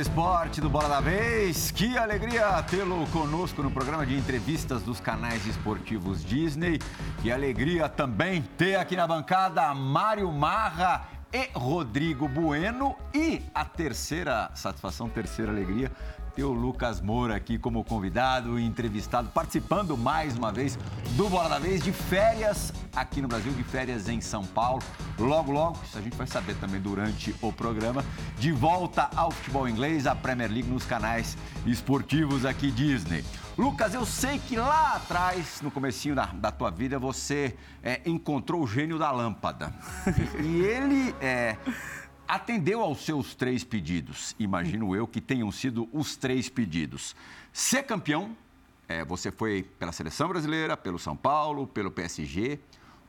Esporte do Bola da Vez. Que alegria tê-lo conosco no programa de entrevistas dos canais esportivos Disney. Que alegria também ter aqui na bancada Mário Marra e Rodrigo Bueno. E a terceira satisfação, terceira alegria, ter o Lucas Moura aqui como convidado e entrevistado, participando mais uma vez do Bola da Vez de férias aqui no Brasil, de férias em São Paulo. Logo, logo, isso a gente vai saber também durante o programa, de volta ao futebol inglês, a Premier League nos canais esportivos aqui Disney. Lucas, eu sei que lá atrás, no comecinho da, da tua vida, você é, encontrou o gênio da lâmpada. e ele é, atendeu aos seus três pedidos. Imagino eu que tenham sido os três pedidos. Ser campeão, é, você foi pela seleção brasileira, pelo São Paulo, pelo PSG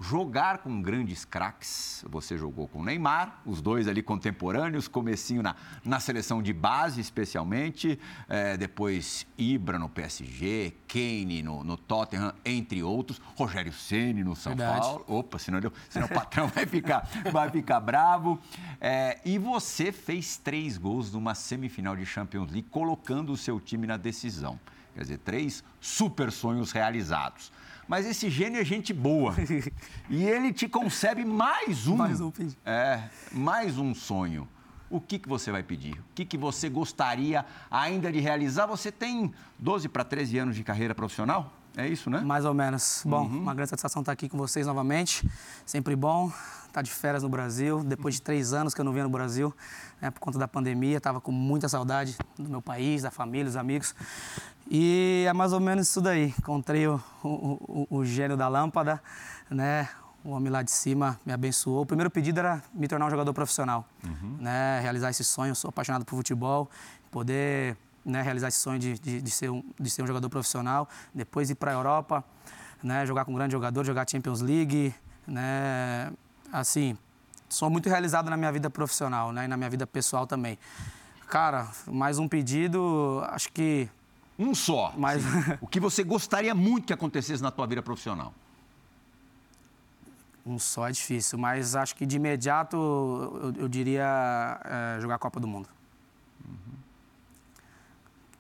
jogar com grandes craques. Você jogou com Neymar, os dois ali contemporâneos, comecinho na, na seleção de base, especialmente. É, depois Ibra no PSG, Kane no, no, Tottenham, entre outros. Rogério Ceni no São Verdade. Paulo. Opa, senão, deu, senão o patrão vai ficar, vai ficar bravo. É, e você fez três gols numa semifinal de Champions League, colocando o seu time na decisão. Quer dizer, três super sonhos realizados mas esse gênio é gente boa. e ele te concebe mais um. Mais um pedido. É, mais um sonho. O que, que você vai pedir? O que, que você gostaria ainda de realizar? Você tem 12 para 13 anos de carreira profissional? É isso, né? Mais ou menos. Bom, uhum. uma grande satisfação estar aqui com vocês novamente. Sempre bom estar de férias no Brasil. Depois de três anos que eu não vinha no Brasil, né, por conta da pandemia, estava com muita saudade do meu país, da família, dos amigos. E é mais ou menos isso daí. Encontrei o, o, o, o gênio da lâmpada, né? O homem lá de cima me abençoou. O primeiro pedido era me tornar um jogador profissional, uhum. né? Realizar esse sonho. Eu sou apaixonado por futebol, poder né, realizar esse sonho de, de, de, ser um, de ser um jogador profissional. Depois ir para a Europa, né? Jogar com um grande jogador, jogar Champions League, né? Assim, sou muito realizado na minha vida profissional, né? E na minha vida pessoal também. Cara, mais um pedido, acho que um só. Mas... o que você gostaria muito que acontecesse na tua vida profissional? Um só é difícil, mas acho que de imediato eu, eu diria é, jogar a Copa do Mundo.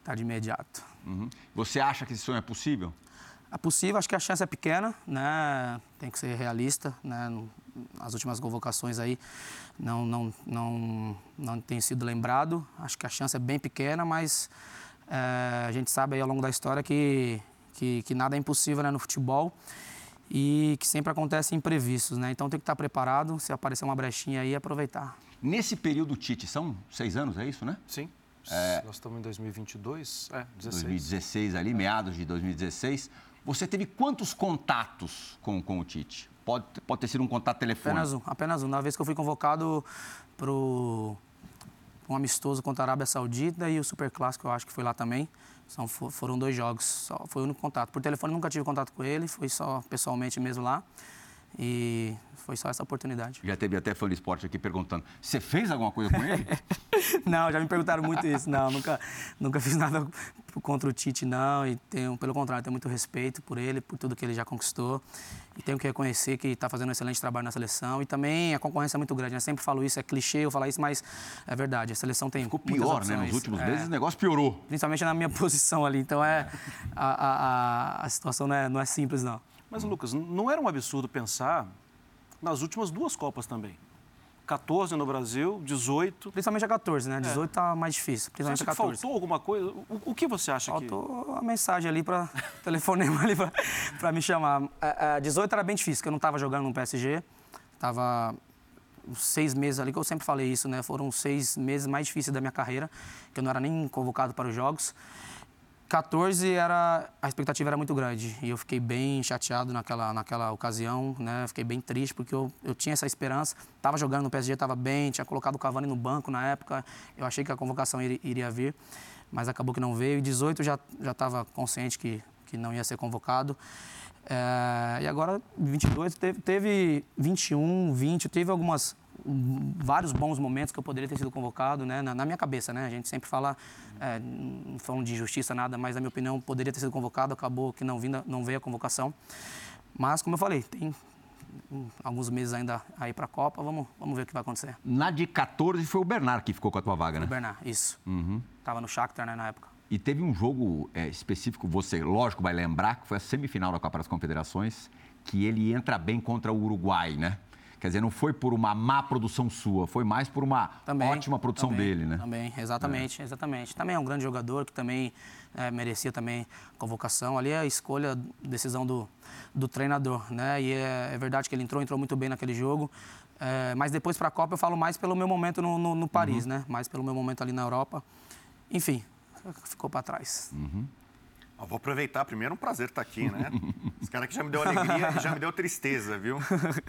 Tá de imediato. Uhum. Você acha que esse sonho é possível? É possível, acho que a chance é pequena, né? Tem que ser realista, né? As últimas convocações aí não, não, não, não tem sido lembrado. Acho que a chance é bem pequena, mas é, a gente sabe aí ao longo da história que, que, que nada é impossível né, no futebol e que sempre acontecem imprevistos, né? Então tem que estar preparado, se aparecer uma brechinha aí, aproveitar. Nesse período, Tite, são seis anos, é isso, né? Sim. É... Nós estamos em 2022, é, 16. 2016 ali, meados de 2016. Você teve quantos contatos com, com o Tite? Pode, pode ter sido um contato telefônico? Apenas um, apenas um. Na vez que eu fui convocado para um amistoso contra a Arábia Saudita e o Super Clássico, eu acho que foi lá também. São, foram dois jogos, só, foi o único contato. Por telefone nunca tive contato com ele, foi só pessoalmente mesmo lá. E foi só essa oportunidade. Já teve até fã de esporte aqui perguntando: você fez alguma coisa com ele? não, já me perguntaram muito isso. Não, nunca, nunca fiz nada contra o Tite, não. E tenho, pelo contrário, tenho muito respeito por ele, por tudo que ele já conquistou. E tenho que reconhecer que está fazendo um excelente trabalho na seleção. E também a concorrência é muito grande. Eu né? sempre falo isso, é clichê eu falar isso, mas é verdade. A seleção tem. Ficou pior, né? Nos últimos é, meses o negócio piorou. Principalmente na minha posição ali. Então é, a, a, a, a situação não é, não é simples, não. Mas, Lucas, não era um absurdo pensar nas últimas duas Copas também? 14 no Brasil, 18. Principalmente a 14, né? 18 é. tá mais difícil. Principalmente você acha a 14. faltou alguma coisa? O, o, que você acha faltou que. Faltou a mensagem ali para telefonema ali para me chamar. A, a 18 era bem difícil, porque eu não estava jogando no PSG. Tava seis meses ali, que eu sempre falei isso, né? Foram seis meses mais difíceis da minha carreira, que eu não era nem convocado para os jogos. 14 era a expectativa era muito grande e eu fiquei bem chateado naquela naquela ocasião, né? Fiquei bem triste porque eu, eu tinha essa esperança. Tava jogando no PSG, estava bem, tinha colocado o Cavani no banco na época. Eu achei que a convocação iria, iria vir, mas acabou que não veio. E 18 já já estava consciente que que não ia ser convocado. É, e agora 22 teve, teve 21, 20, teve algumas vários bons momentos que eu poderia ter sido convocado, né? Na, na minha cabeça, né? A gente sempre fala, é, não falando de justiça nada, mas na minha opinião poderia ter sido convocado, acabou que não, vinda, não veio a convocação. Mas como eu falei, tem alguns meses ainda aí para a Copa. Vamos, vamos ver o que vai acontecer. Na de 14 foi o Bernard que ficou com a tua vaga, né? O Bernard, isso. Uhum. Tava no Shakhtar, né, na época. E teve um jogo é, específico, você, lógico, vai lembrar, que foi a semifinal da Copa das Confederações, que ele entra bem contra o Uruguai, né? Quer dizer, não foi por uma má produção sua, foi mais por uma também, ótima produção também, dele, né? Também, exatamente, é. exatamente. Também é um grande jogador que também é, merecia também convocação. Ali é a escolha, decisão do, do treinador, né? E é, é verdade que ele entrou, entrou muito bem naquele jogo. É, mas depois para a Copa eu falo mais pelo meu momento no, no, no Paris, uhum. né? Mais pelo meu momento ali na Europa. Enfim, ficou para trás. Uhum. Eu vou aproveitar primeiro, um prazer estar aqui, né? Esse cara aqui já me deu alegria e já me deu tristeza, viu?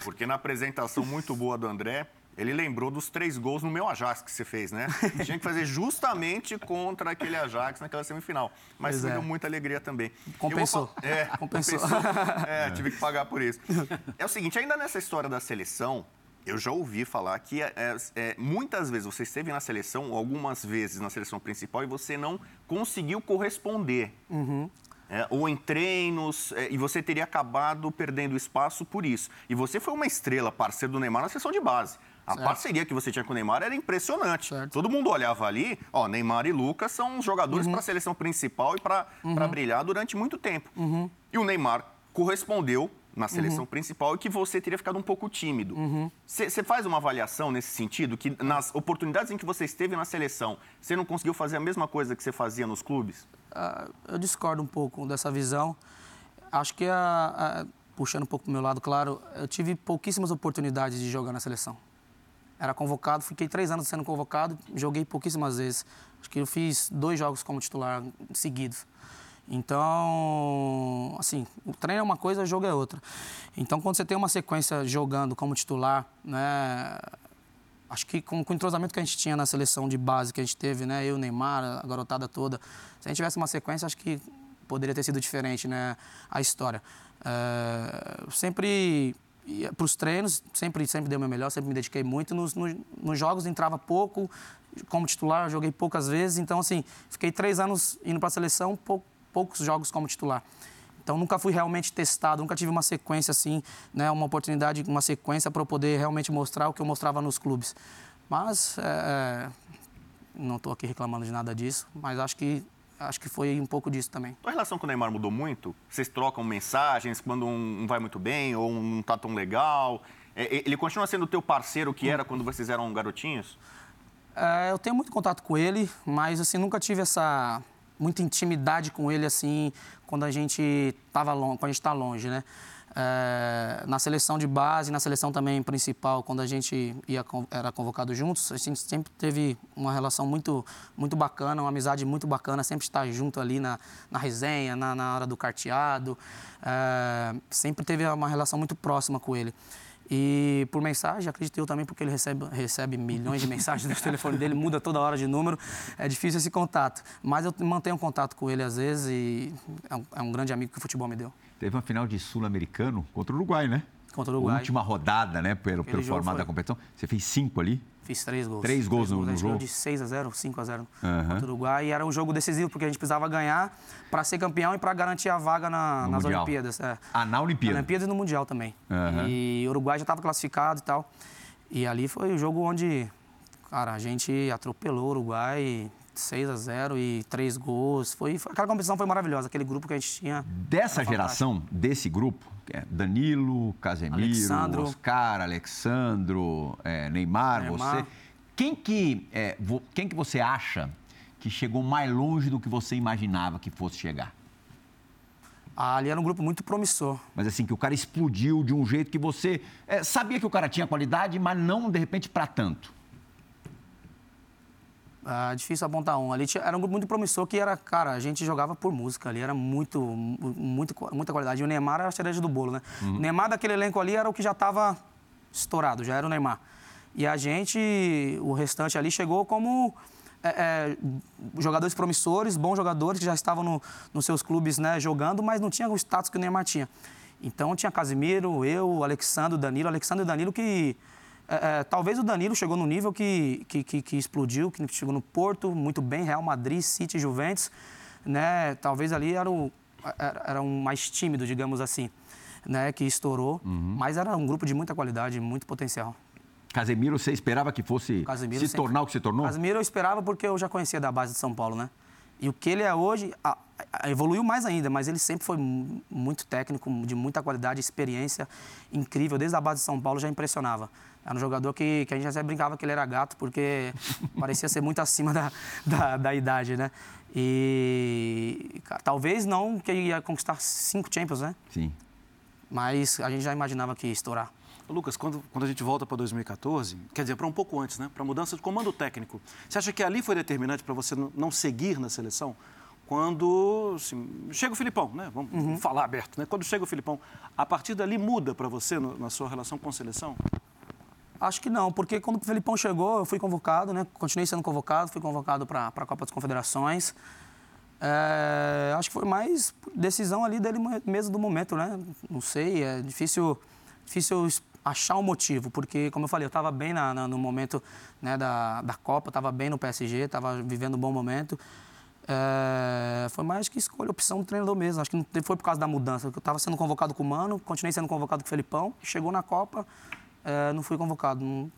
Porque na apresentação muito boa do André, ele lembrou dos três gols no meu Ajax que você fez, né? Tinha que fazer justamente contra aquele Ajax naquela semifinal. Mas pois me é. deu muita alegria também. Compensou. Vou... É, compensou. compensou. É, tive que pagar por isso. É o seguinte, ainda nessa história da seleção, eu já ouvi falar que é, é, é, muitas vezes você esteve na seleção, algumas vezes na seleção principal, e você não conseguiu corresponder. Uhum. É, ou em treinos, é, e você teria acabado perdendo espaço por isso. E você foi uma estrela, parceiro do Neymar na seleção de base. A certo. parceria que você tinha com o Neymar era impressionante. Certo. Todo mundo olhava ali, ó, Neymar e Lucas são jogadores uhum. para a seleção principal e para uhum. brilhar durante muito tempo. Uhum. E o Neymar correspondeu na seleção uhum. principal e que você teria ficado um pouco tímido. Você uhum. faz uma avaliação nesse sentido, que nas oportunidades em que você esteve na seleção, você não conseguiu fazer a mesma coisa que você fazia nos clubes? Uh, eu discordo um pouco dessa visão. Acho que, a, a, puxando um pouco para o meu lado, claro, eu tive pouquíssimas oportunidades de jogar na seleção. Era convocado, fiquei três anos sendo convocado, joguei pouquíssimas vezes. Acho que eu fiz dois jogos como titular seguidos. Então, assim, o treino é uma coisa, o jogo é outra. Então, quando você tem uma sequência jogando como titular, né, acho que com, com, o entrosamento que a gente tinha na seleção de base que a gente teve, né, eu, Neymar, a garotada toda, se a gente tivesse uma sequência, acho que poderia ter sido diferente, né, a história. É, sempre para os treinos, sempre, sempre dei o meu melhor, sempre me dediquei muito. Nos, nos, nos jogos entrava pouco, como titular, joguei poucas vezes. Então, assim, fiquei três anos indo para a seleção, pouco poucos jogos como titular. Então nunca fui realmente testado, nunca tive uma sequência assim, né, uma oportunidade, uma sequência para poder realmente mostrar o que eu mostrava nos clubes. Mas é, é não estou aqui reclamando de nada disso, mas acho que acho que foi um pouco disso também. A relação com o Neymar mudou muito? Vocês trocam mensagens quando um vai muito bem ou um não está tão legal? É, ele continua sendo o teu parceiro que era quando vocês eram garotinhos? É, eu tenho muito contato com ele, mas assim nunca tive essa muita intimidade com ele assim quando a gente estava longe, quando está longe, né? É, na seleção de base, na seleção também principal, quando a gente ia, era convocado juntos, a gente sempre teve uma relação muito, muito bacana, uma amizade muito bacana, sempre estar junto ali na, na resenha, na, na hora do carteado, é, sempre teve uma relação muito próxima com ele. E por mensagem, acredito eu também, porque ele recebe, recebe milhões de mensagens no telefone dele, muda toda hora de número, é difícil esse contato. Mas eu mantenho contato com ele às vezes e é um, é um grande amigo que o futebol me deu. Teve uma final de Sul-Americano contra o Uruguai, né? Contra o Uruguai. Última rodada, né? Pelo, pelo formato foi. da competição. Você fez cinco ali? Fiz três gols. Três gols três no, gols. no jogo? de 6 a 0 5 a 0 uhum. contra o Uruguai. E era um jogo decisivo, porque a gente precisava ganhar para ser campeão e para garantir a vaga na, nas mundial. Olimpíadas. É. Ah, na Olimpíada? Na Olimpíadas e no Mundial também. Uhum. E o Uruguai já estava classificado e tal. E ali foi o jogo onde, cara, a gente atropelou o Uruguai 6 a 0 e três gols. Foi, foi, aquela competição foi maravilhosa, aquele grupo que a gente tinha. Dessa geração, desse grupo, Danilo, Casemiro, Alexandro. Oscar, Alexandro, é, Neymar, Neymar, você. Quem que, é, quem que você acha que chegou mais longe do que você imaginava que fosse chegar? Ah, ali era um grupo muito promissor. Mas assim, que o cara explodiu de um jeito que você é, sabia que o cara tinha qualidade, mas não de repente para tanto. Ah, difícil apontar um. Ali tinha, era um grupo muito promissor que era, cara, a gente jogava por música ali, era muito, muito muita qualidade. E o Neymar era a cereja do bolo, né? Uhum. O Neymar daquele elenco ali era o que já estava estourado, já era o Neymar. E a gente, o restante ali, chegou como é, é, jogadores promissores, bons jogadores que já estavam no, nos seus clubes né, jogando, mas não tinha o status que o Neymar tinha. Então tinha Casimiro, eu, o Alexandre, o Danilo. Alexandre e Danilo que é, é, talvez o Danilo chegou no nível que, que, que, que, explodiu, que chegou no Porto, muito bem, Real Madrid, City, Juventus, né? Talvez ali era, o, era, era um mais tímido, digamos assim. né, que estourou. Mas era um grupo de muita qualidade, muito potencial. Casemiro, você esperava que fosse Casemiro se sempre- tornar o que se tornou? Casemiro eu esperava porque eu já conhecia da base de São Paulo, né? E o que ele é hoje, a- evoluiu mais ainda, mas ele sempre foi mu- muito técnico, de muita qualidade, experiência incrível. Desde a base de São Paulo já impressionava. Era um jogador que, que a gente até brincava que ele era gato, porque parecia ser muito acima da, da, da idade, né? E cara, talvez não que ele ia conquistar cinco Champions, né? Sim. Mas a gente já imaginava que ia estourar. Lucas, quando, quando a gente volta para 2014, quer dizer, para um pouco antes, né? Para a mudança de comando técnico, você acha que ali foi determinante para você não seguir na seleção? Quando assim, chega o Filipão, né? Vamos, vamos falar aberto, né? Quando chega o Filipão, a partir dali muda para você no- na sua relação com a seleção? Acho que não, porque quando o Felipão chegou, eu fui convocado, né? Continuei sendo convocado, fui convocado para a Copa das Confederações. É, acho que foi mais decisão ali dele mesmo do momento, né? Não sei, é difícil, difícil achar um motivo, porque, como eu falei, eu estava bem na- na- no momento né, da, da Copa, estava bem no PSG, estava vivendo um bom momento. É, foi mais que escolha, opção do treinador mesmo. Acho que não foi por causa da mudança. Eu estava sendo convocado com o Mano, continuei sendo convocado com o Felipão, chegou na Copa, é, não fui convocado. Não,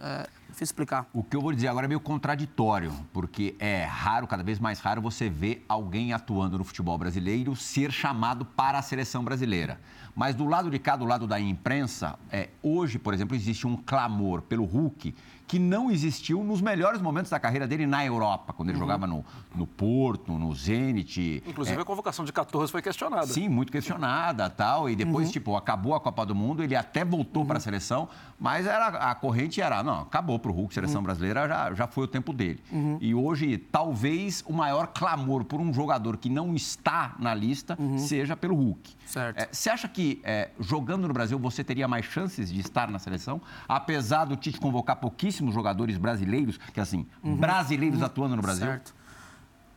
é, difícil explicar. O que eu vou dizer agora é meio contraditório, porque é raro, cada vez mais raro, você ver alguém atuando no futebol brasileiro ser chamado para a seleção brasileira. Mas do lado de cá, do lado da imprensa, é, hoje, por exemplo, existe um clamor pelo Hulk que não existiu nos melhores momentos da carreira dele na Europa, quando ele jogava no, no Porto, no Zenit. Inclusive, a convocação de 14 foi questionada. Sim, muito questionada tal. E depois, tipo, acabou a Copa do Mundo, ele até voltou para a seleção, mas era, a corrente era, não, acabou para o Hulk, seleção brasileira, já, já foi o tempo dele. E hoje, talvez o maior clamor por um jogador que não está na lista seja pelo Hulk. Certo. É, Você acha que é, jogando no Brasil você teria mais chances de estar na seleção, apesar do Tite convocar pouquíssimos jogadores brasileiros, que assim, brasileiros atuando no Brasil? Certo.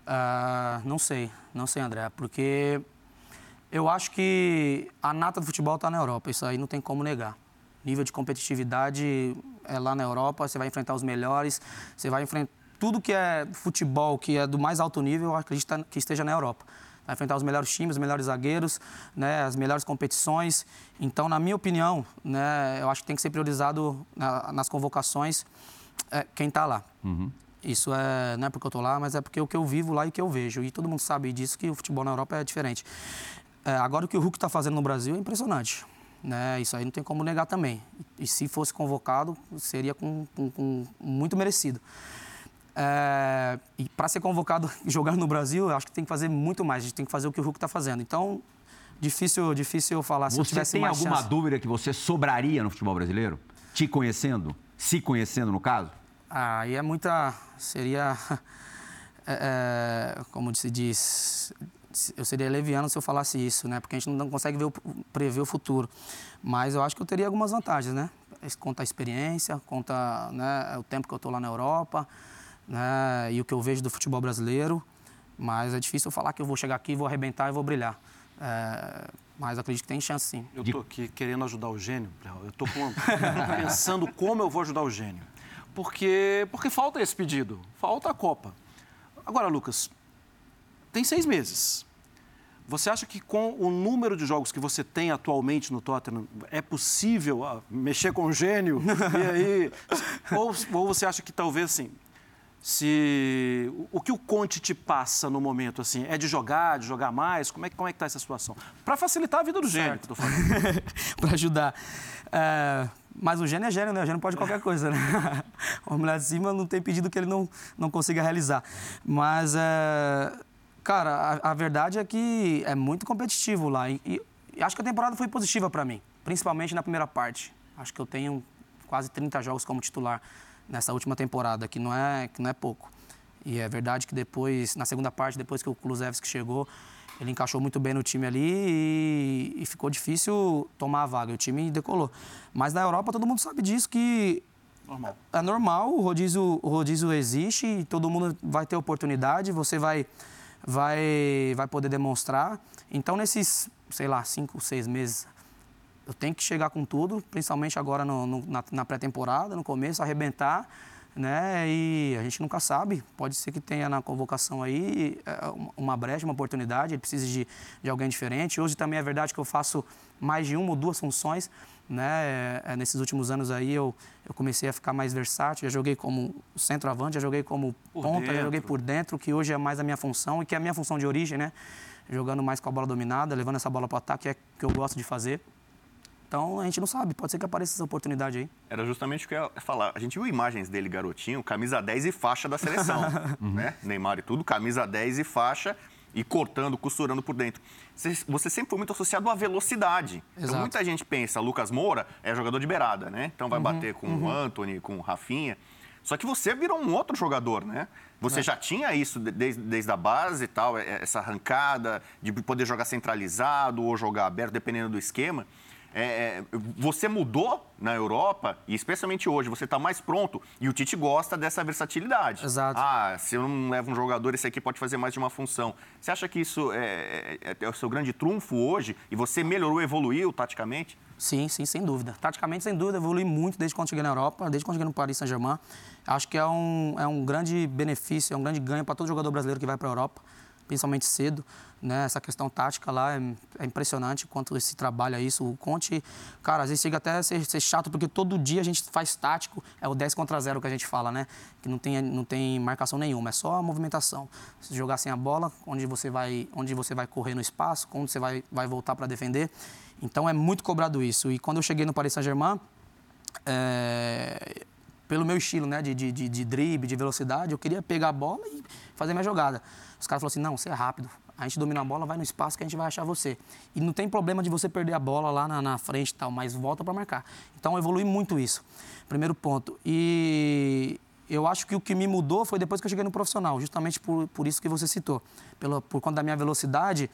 Ah, não sei, não sei, André, porque eu acho que a nata do futebol está na Europa, isso aí não tem como negar. Nível de competitividade é lá na Europa, você vai enfrentar os melhores, você vai enfrentar tudo que é futebol, que é do mais alto nível, eu acredito tá, que esteja na Europa. Vai enfrentar os melhores times, os melhores zagueiros, né, as melhores competições. Então, na minha opinião, né, eu acho que tem que ser priorizado na- nas convocações é, quem está lá. Isso é, não é porque eu estou lá, mas é porque é o que eu vivo lá e que eu vejo. E todo mundo sabe disso, que o futebol na Europa é diferente. É, agora, o que o Hulk está fazendo no Brasil é impressionante. Né? Isso aí não tem como negar também. E se fosse convocado, seria com, com- com muito merecido. É, e para ser convocado jogando no Brasil, eu acho que tem que fazer muito mais. A gente tem que fazer o que o Hulk está fazendo. Então, difícil, difícil eu falar se eu Você tivesse tem alguma chance. dúvida que você sobraria no futebol brasileiro? Te conhecendo? Se conhecendo, no caso? Ah, aí é muita. Seria. é, é, como se diz. Eu seria leviano se eu falasse isso, né? Porque a gente não consegue ver prever o futuro. Mas eu acho que eu teria algumas vantagens, né? Conta a experiência, conta né, o tempo que eu estou lá na Europa, né? E o que eu vejo do futebol brasileiro. Mas é difícil eu falar que eu vou chegar aqui, vou arrebentar e vou brilhar. É, mas acredito que tem chance, sim. Eu estou aqui querendo ajudar o gênio, eu estou pensando como eu vou ajudar o gênio. Porque, porque falta esse pedido, falta a Copa. Agora, Lucas, tem seis meses. Você acha que com o número de jogos que você tem atualmente no Tottenham, é possível ah, mexer com o gênio? E aí, ou, ou você acha que talvez assim, se o- que o Conte te passa no momento assim é de jogar, de jogar mais, como é que como é que tá essa situação? Para facilitar a vida do gênio, que eu tô falando. para ajudar. É, mas o gênio é gênio, né? O gênio pode qualquer coisa, né? O homem lá de cima não tem pedido que ele não, não consiga realizar. Mas, é, cara, a, a verdade é que é muito competitivo lá. E, e- e acho que a temporada foi positiva para mim, principalmente na primeira parte. Acho que eu tenho quase 30 jogos como titular nessa última temporada, que não é, que não é pouco. E é verdade que depois, na segunda parte, depois que o Kulusevski chegou, ele encaixou muito bem no time ali e, e ficou difícil tomar a vaga. O time decolou. Mas na Europa todo mundo sabe disso, que Normal. é normal, o rodízio, o rodízio existe e todo mundo vai ter oportunidade, você vai, vai, vai poder demonstrar. Então, nesses, sei lá, cinco, seis meses, eu tenho que chegar com tudo, principalmente agora no- no- na, na pré-temporada, no começo, arrebentar, né? E a gente nunca sabe. Pode ser que tenha na convocação aí é, uma brecha, uma oportunidade, ele precisa de, de alguém diferente. Hoje também é verdade que eu faço mais de uma ou duas funções, né? É, nesses últimos anos aí eu, eu comecei a ficar mais versátil. Já joguei como centroavante, já joguei como por ponta, dentro. já joguei por dentro, que hoje é mais a minha função e que é a minha função de origem, né? Jogando mais com a bola dominada, levando essa bola para o ataque, é o que eu gosto de fazer. Então a gente não sabe, pode ser que apareça essa oportunidade aí. Era justamente o que eu ia falar. A gente viu imagens dele, garotinho, camisa 10 e faixa da seleção. né? Neymar e tudo, camisa 10 e faixa e cortando, costurando por dentro. Você sempre foi muito associado à velocidade. Então, Exato. Então muita gente pensa, Lucas Moura é jogador de beirada, né? Então vai uhum, bater com uhum. o Anthony, com o Rafinha. Só que você virou um outro jogador, né? Você é. já tinha isso desde, desde a base e tal, essa arrancada de poder jogar centralizado ou jogar aberto, dependendo do esquema. É, é, você mudou na Europa, e especialmente hoje, você está mais pronto, e o Tite gosta dessa versatilidade. Exato. Ah, se eu não levo um jogador, esse aqui pode fazer mais de uma função. Você acha que isso é, é, é o seu grande trunfo hoje, e você melhorou, evoluiu taticamente? Sim, sim, sem dúvida. Taticamente, sem dúvida, evolui muito desde quando cheguei na Europa, desde quando cheguei no Paris Saint-Germain. Acho que é um, é um grande benefício, é um grande ganho para todo jogador brasileiro que vai para a Europa principalmente cedo. Né? Essa questão tática lá é, é impressionante quanto se trabalha isso. O Conte, cara, às vezes chega até a ser, ser, chato, porque todo dia a gente faz tático, é o 10 contra 0 que a gente fala, né? Que não tem, não tem marcação nenhuma, é só a movimentação. Se jogar sem a bola, onde você vai, onde você vai correr no espaço, onde você vai, vai voltar para defender. Então é muito cobrado isso. E quando eu cheguei no Paris Saint-Germain, é, pelo meu estilo né, de, de, de, drible, de velocidade, eu queria pegar a bola e fazer minha jogada. Os caras falaram assim: não, você é rápido. A gente domina a bola, vai no espaço que a gente vai achar você. E não tem problema de você perder a bola lá na, na frente e tal, mas volta para marcar. Então, evolui muito isso. Primeiro ponto. E eu acho que o que me mudou foi depois que eu cheguei no profissional, justamente por, por isso que você citou. Pela, por conta da minha velocidade,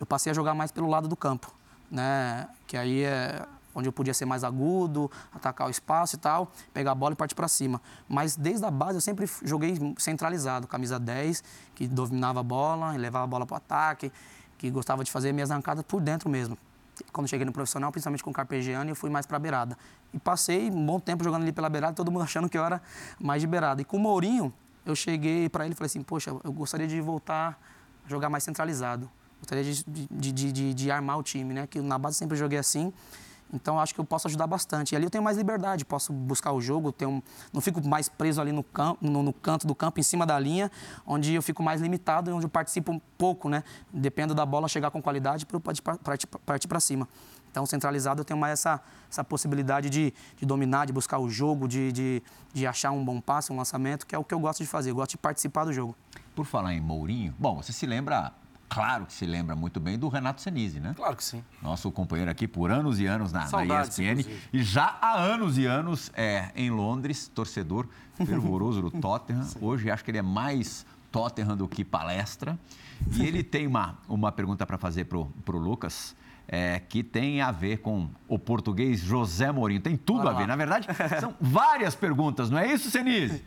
eu passei a jogar mais pelo lado do campo. Né? Que aí é onde eu podia ser mais agudo, atacar o espaço e tal, pegar a bola e partir para cima. Mas desde a base eu sempre joguei centralizado, camisa 10, que dominava a bola, levava a bola para o ataque, que gostava de fazer minhas arrancadas por dentro mesmo. Quando cheguei no profissional, principalmente com o Carpegiani, eu fui mais para a beirada. E passei um bom tempo jogando ali pela beirada, todo mundo achando que eu era mais de beirada. E com o Mourinho, eu cheguei para ele e falei assim: Poxa, eu gostaria de voltar a jogar mais centralizado. Gostaria de, de, de, de, de armar o time, né? Que na base sempre joguei assim. Então acho que eu posso ajudar bastante. E ali eu tenho mais liberdade, posso buscar o jogo, tenho, não fico mais preso ali no, campo, no, no, canto do campo, em cima da linha, onde eu fico mais limitado e onde eu participo um pouco, né? Dependo da bola chegar com qualidade para partir para cima. Então, centralizado, eu tenho mais essa, essa possibilidade de, de dominar, de buscar o jogo, de, de, de achar um bom passe, um lançamento, que é o que eu gosto de fazer. Eu gosto de participar do jogo. Por falar em Mourinho, bom, você se lembra claro que se lembra muito bem do Renato Senise, né? Claro que sim. Nosso companheiro aqui por anos e anos na, Saudades, na ESPN. E já há anos e anos é, em Londres, torcedor fervoroso do Tottenham. Sim. Hoje acho que ele é mais Tottenham do que palestra. E ele tem uma, uma pergunta para fazer para o Lucas. É, que tem a ver com o português José Mourinho. Tem tudo a ver. Na verdade, são várias perguntas, não é isso, Senise?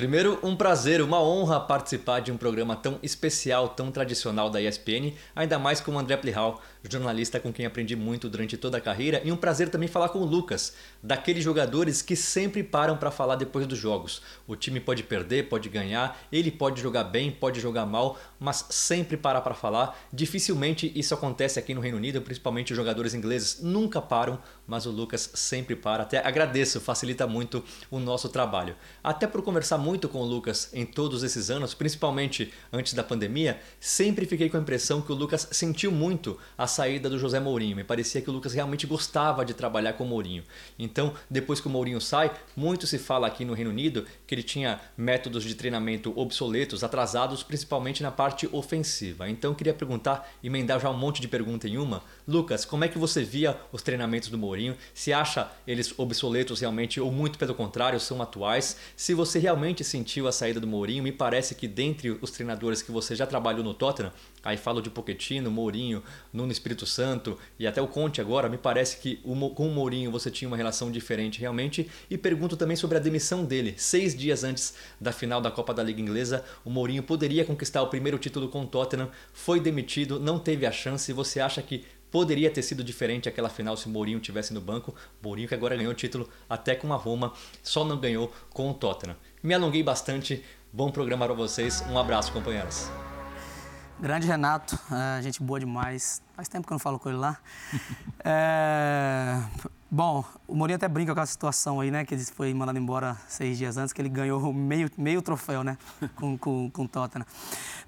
Primeiro, um prazer, uma honra participar de um programa tão especial, tão tradicional da ESPN, ainda mais com o André Plihal, jornalista com quem aprendi muito durante toda a carreira, e um prazer também falar com o Lucas, daqueles jogadores que sempre param para falar depois dos jogos. O time pode perder, pode ganhar, ele pode jogar bem, pode jogar mal, mas sempre para para falar. Dificilmente isso acontece aqui no Reino Unido, principalmente os jogadores ingleses nunca param, mas o Lucas sempre para. Até agradeço, facilita muito o nosso trabalho. Até por conversar muito com o Lucas em todos esses anos, principalmente antes da pandemia, sempre fiquei com a impressão que o Lucas sentiu muito a saída do José Mourinho. Me parecia que o Lucas realmente gostava de trabalhar com o Mourinho. Então, depois que o Mourinho sai, muito se fala aqui no Reino Unido que ele tinha métodos de treinamento obsoletos, atrasados, principalmente na parte ofensiva. Então, queria perguntar, emendar já um monte de pergunta em uma. Lucas, como é que você via os treinamentos do Mourinho? Se acha eles obsoletos realmente ou muito pelo contrário, são atuais? Se você realmente sentiu a saída do Mourinho, me parece que dentre os treinadores que você já trabalhou no Tottenham, Aí falo de Poquetino, Mourinho, Nuno Espírito Santo e até o Conte agora. Me parece que com o Mourinho você tinha uma relação diferente realmente. E pergunto também sobre a demissão dele. Seis dias antes da final da Copa da Liga Inglesa, o Mourinho poderia conquistar o primeiro título com o Tottenham, foi demitido, não teve a chance. Você acha que Poderia ter sido diferente aquela final se o Mourinho tivesse no banco. Mourinho que agora ganhou o título até com a Roma, só não ganhou com o Tottenham. Me alonguei bastante. Bom programa para vocês. Um abraço, companheiros. Grande Renato, é, gente boa demais. Faz tempo que eu não falo com ele lá. É, bom, o Mourinho até brinca com a situação aí, né? Que ele foi mandado embora seis dias antes, que ele ganhou meio, meio troféu, né? Com, com, com o Tottenham.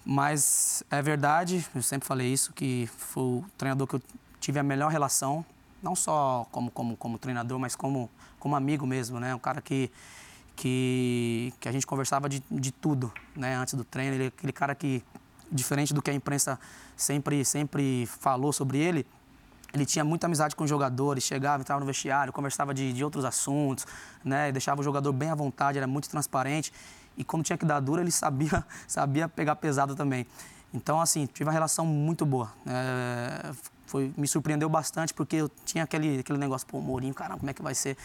Mas é verdade, eu sempre falei isso, que foi o treinador que eu tive a melhor relação, não só como, como, como treinador, mas como, como amigo mesmo, né? Um cara que, que, que a gente conversava de, de tudo, né? Antes do treino, ele é aquele cara que, diferente do que a imprensa sempre, sempre falou sobre ele, ele tinha muita amizade com os jogadores, chegava, entrava no vestiário, conversava de, de outros assuntos, né? Deixava o jogador bem à vontade, era muito transparente e quando tinha que dar dura, ele sabia, sabia pegar pesado também. Então, assim, tive uma relação muito boa. É, foi, me surpreendeu bastante porque eu tinha aquele, aquele negócio, pô, Mourinho, caramba, como é que vai ser?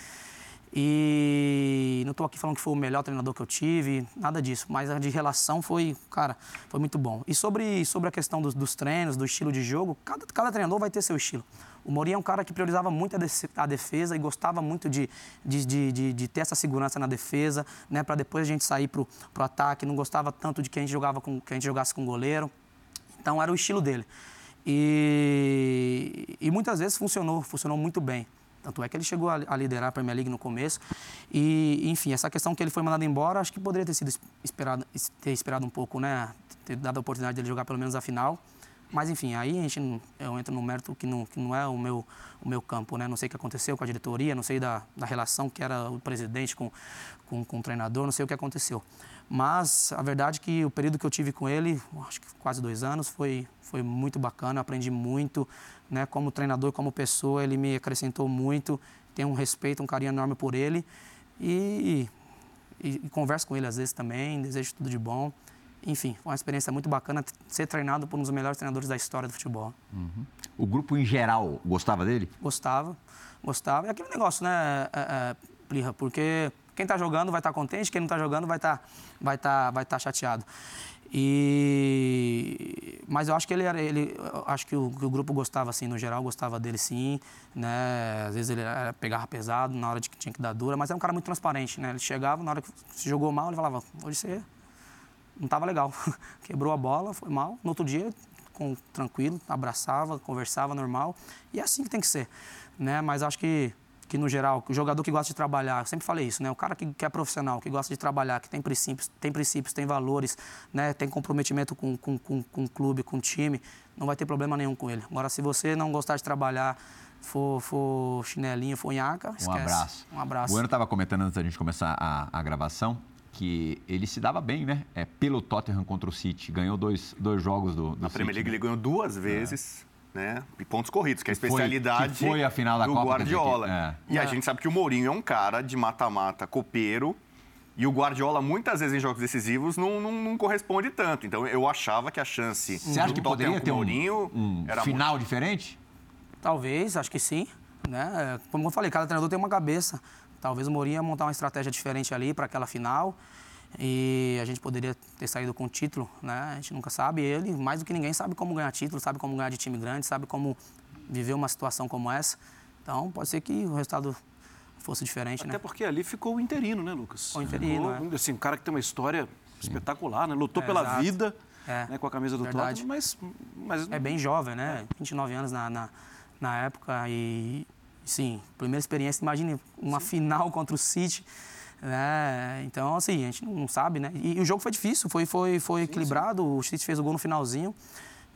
E não estou aqui falando que foi o melhor treinador que eu tive, nada disso, mas a de relação foi, cara, foi muito bom. E sobre, sobre a questão dos, dos treinos, do estilo de jogo, cada, cada treinador vai ter seu estilo. O Mourinho é um cara que priorizava muito a, defesa e gostava muito de, de, de, de, ter essa segurança na defesa, né, para depois a gente sair para o ataque. Não gostava tanto de que a gente jogava com, que a gente jogasse com goleiro. Então era o estilo dele. E, e muitas vezes funcionou, funcionou muito bem. Tanto é que ele chegou a, liderar a Premier League no começo. E, enfim, essa questão que ele foi mandado embora, acho que poderia ter sido esperado, ter esperado um pouco, né? Ter dado a oportunidade dele jogar pelo menos a final. Mas, enfim, aí a gente, eu entro no mérito que não, que não é o meu, o meu campo, né? Não sei o que aconteceu com a diretoria, não sei da, da relação que era o presidente com, com, com o treinador, não sei o que aconteceu. Mas a verdade é que o período que eu tive com ele, acho que quase dois anos, foi, foi muito bacana, aprendi muito, né? Como treinador, como pessoa, ele me acrescentou muito, tenho um respeito, um carinho enorme por ele e, e, e converso com ele às vezes também, desejo tudo de bom enfim, foi uma experiência muito bacana ser treinado por um dos melhores treinadores da história do futebol. Uhum. O grupo em geral gostava dele? Gostava, gostava. É aquele negócio, né, é, é, Plirra, porque quem está jogando vai estar tá contente, quem não está jogando vai estar tá, vai tá, vai tá chateado. E mas eu acho que ele era ele acho que o, que o, grupo gostava assim no geral gostava dele sim né às vezes ele era, pegava pesado na hora de que tinha que dar dura mas é um cara muito transparente né ele chegava na hora que se jogou mal ele falava hoje você não estava legal. Quebrou a bola, foi mal. No outro dia, com, tranquilo, abraçava, conversava normal. E é assim que tem que ser. Né? Mas acho que, que, no geral, o jogador que gosta de trabalhar, sempre falei isso, né? o cara que, que é profissional, que gosta de trabalhar, que tem princípios, tem, princípios, tem valores, né? tem comprometimento com, com, com, com o clube, com o time, não vai ter problema nenhum com ele. Agora, se você não gostar de trabalhar, for, for chinelinho, for nhaca, esquece. Um abraço. Um abraço. O Ano estava comentando antes da gente começar a, a gravação que ele se dava bem, né? É, pelo Tottenham contra o City. Ganhou dois, dois jogos do, do Na City, Premier League né? ele ganhou duas vezes. É. Né? E pontos corridos, que é a especialidade foi, que foi a final da do Copa, Guardiola. É. E a gente sabe que o Mourinho é um cara de mata-mata copeiro, e o Guardiola, muitas vezes em jogos decisivos, não, não, não, corresponde tanto. Então eu achava que a chance Você acha que poderia ter um, Mourinho um final muito... diferente? Talvez, acho que sim. Né? Como eu falei, cada treinador tem uma cabeça. Talvez o Mourinho ia montar uma estratégia diferente ali para aquela final. E a gente poderia ter saído com o título, né? A gente nunca sabe. Ele, mais do que ninguém, sabe como ganhar título, sabe como ganhar de time grande, sabe como viver uma situação como essa. Então, pode ser que o resultado fosse diferente, Até né? Até porque ali ficou o interino, né, Lucas? O interino, ficou, é. Assim, um cara que tem uma história espetacular, né? Lutou é, pela exato. vida é. né, com a camisa do Verdade. Tottenham, mas, mas... É bem jovem, né? 29 anos na, na, na época e, sim, primeira experiência. Imagine uma sim. final contra o City né? Então, assim, a gente não sabe, né? E, e o jogo foi difícil, foi, foi, foi sim, equilibrado. Sim. O City fez o gol no finalzinho,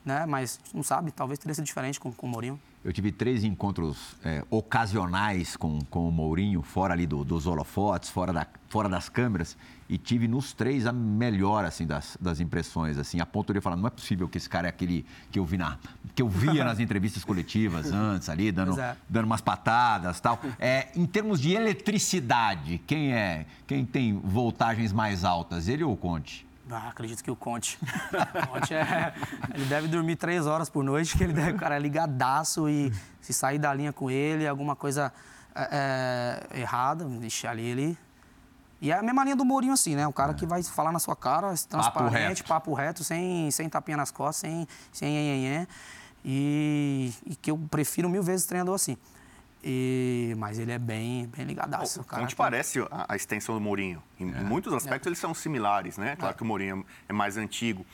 né? Mas não sabe, talvez teria sido diferente com, com o Mourinho. Eu tive três encontros é, ocasionais com, com o Mourinho, fora ali do, dos holofotes, fora, da, fora das câmeras, e tive nos três a melhor assim das, das impressões, assim, a ponto de eu falar, não é possível que esse cara é aquele que eu vi na, que eu via nas entrevistas coletivas antes ali, dando, é. dando umas patadas, tal. É, em termos de eletricidade, quem é, quem tem voltagens mais altas, ele ou o Conte? Ah, acredito que o Conte. O Conte é. Ele deve dormir três horas por noite, que ele deve, o cara é ligadaço e se sair da linha com ele, alguma coisa é, é, errada, deixar ali ele. E é a mesma linha do Mourinho, assim, né? O cara é. que vai falar na sua cara, transparente, papo reto, papo reto sem, sem tapinha nas costas, sem, sem. E, e que eu prefiro mil vezes treinador assim. E, mas ele é bem, bem ligadaço. Como te parece a, a, extensão do Mourinho? Em, em muitos aspectos eles são similares, né? Claro que o Mourinho é mais antigo.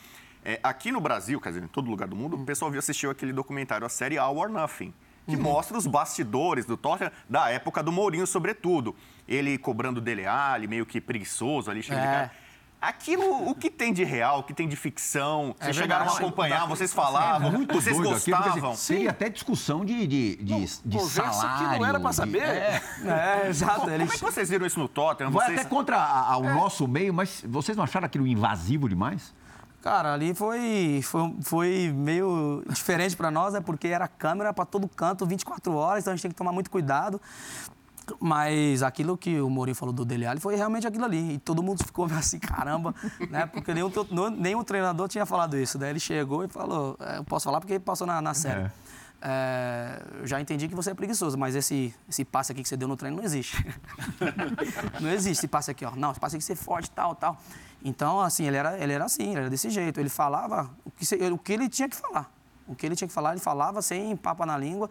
É, aqui no Brasil, quer dizer, em todo lugar do mundo, o pessoal viu assistiu aquele documentário, a série All or Nothing, que Uhum. mostra os bastidores do Tottenham da época do Mourinho, sobretudo. Ele cobrando Dele Alli, meio que preguiçoso ali, chega de É. cara. Aquilo, o que tem de real, o que tem de ficção, vocês É chegaram a acompanhar, vocês falavam, Muito vocês doido aqui, porque, gostavam. assim, teve até discussão de, de, de, de conversa salário. que não era pra de- saber. é. É, exato. Como é que vocês viram isso no Tottenham? Vai Vocês... até contra a- a- o nosso meio, mas vocês não acharam aquilo invasivo demais? Cara, ali foi, foi, foi meio diferente para nós, né? Porque era câmera para todo canto, 24 horas, então a gente tem que tomar muito cuidado. Mas aquilo que o Mourinho falou do Dele Alli foi realmente aquilo ali. E todo mundo ficou assim, caramba, né? Porque nenhum, nenhum treinador tinha falado isso. Daí ele chegou e falou, "É, eu posso falar porque passou na, na série. É, eu já entendi que você é preguiçoso, mas esse, esse passe aqui que você deu no treino não existe. não existe esse passe aqui, ó. Não, esse passe aqui que você é forte, tal, tal. Então, assim, ele era, ele era assim, ele era desse jeito. Ele falava o que, o que ele tinha que falar. O que ele tinha que falar, ele falava sem papa na língua.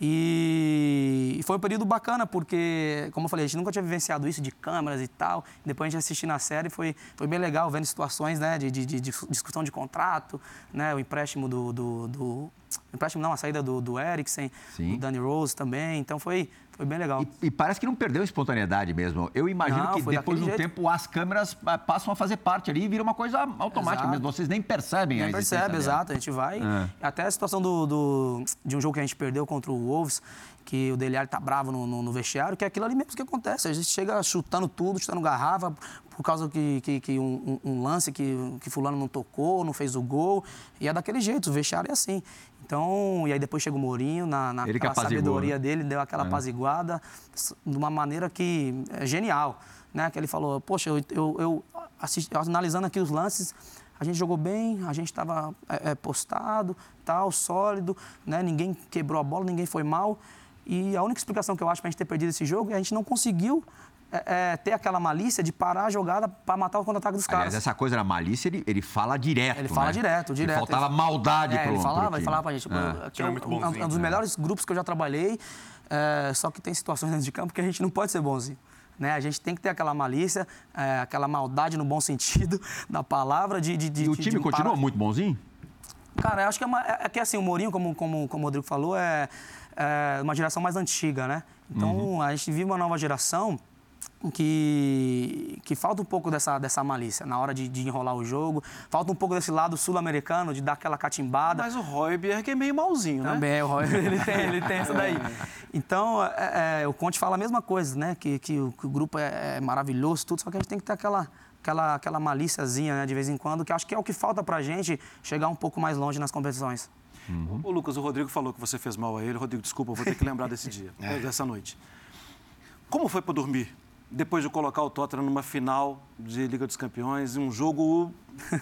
E foi um período bacana, porque, como eu falei, a gente nunca tinha vivenciado isso de câmeras e tal. Depois a gente assistir na série, foi, foi bem legal, vendo situações né, de, de, de discussão de contrato, né, o empréstimo do, do, do... empréstimo não, a saída do, do Eriksen, Sim. do Danny Rose também. Então foi, foi bem legal. E, e parece que não perdeu a espontaneidade mesmo. Eu imagino Não, que depois de um jeito. tempo as câmeras ah, passam a fazer parte ali e vira uma coisa automática Exato. mesmo. Vocês nem percebem a Nem existência percebe, exato. A gente vai. É. Até a situação do, do- de um jogo que a gente perdeu contra o Wolves, que o Dele Alli tá bravo no, no- no vestiário, que é aquilo ali mesmo que acontece. A gente chega chutando tudo, chutando garrafa, por causa que, que, que um, um- um lance que, que fulano não tocou, não fez o gol. E é daquele jeito, o vestiário é assim. Então, e aí depois chega o Mourinho, na, na Ele sabedoria né? dele, deu aquela apaziguada s- de uma maneira que é genial. Né? Que ele falou, poxa, eu, eu, eu assisti- analisando aqui os lances, a gente jogou bem, a gente estava postado, tal, sólido, né? ninguém quebrou a bola, ninguém foi mal. E a única explicação que eu acho para a gente ter perdido esse jogo é a gente não conseguiu é, é, ter aquela malícia de parar a jogada para matar o contra-ataque dos Aliás, caras. essa coisa da malícia, ele, ele fala direto. Ele fala né? direto, Que direto. faltava Ele- maldade é, pro ele falava, pro ele falava pra gente, É. aqui é Time um, muito um- bonzinho, um dos né? melhores grupos que eu já trabalhei, é, só que tem situações dentro de campo que a gente não pode ser bonzinho. Né? A gente tem que ter aquela malícia, é, aquela maldade no bom sentido da palavra. De, de, de- E o de- time de continua parar- muito bonzinho? Cara, eu acho que é, uma, é é que assim, o Mourinho, como, como, como o Rodrigo falou, é, é uma geração mais antiga, né? Então, Uhum. a gente vive uma nova geração que, que falta um pouco dessa, dessa malícia na hora de, de enrolar o jogo, falta um pouco desse lado sul-americano, de dar aquela catimbada. Mas o Royberg é meio malzinho, né? Também, o Roy, ele tem, ele tem essa daí. Então, é, é, o Conte fala a mesma coisa, né? Que, que, o, que o grupo é, é maravilhoso, tudo, só que a gente tem que ter aquela, aquela, aquela malíciazinha, né, de vez em quando, que acho que é o que falta pra gente chegar um pouco mais longe nas competições. Ô, Lucas, o Rodrigo falou que você fez mal a ele. Rodrigo, desculpa, eu vou ter que lembrar desse dia, dessa noite. Como foi para dormir? Depois de colocar o Tottenham numa final de Liga dos Campeões, um jogo.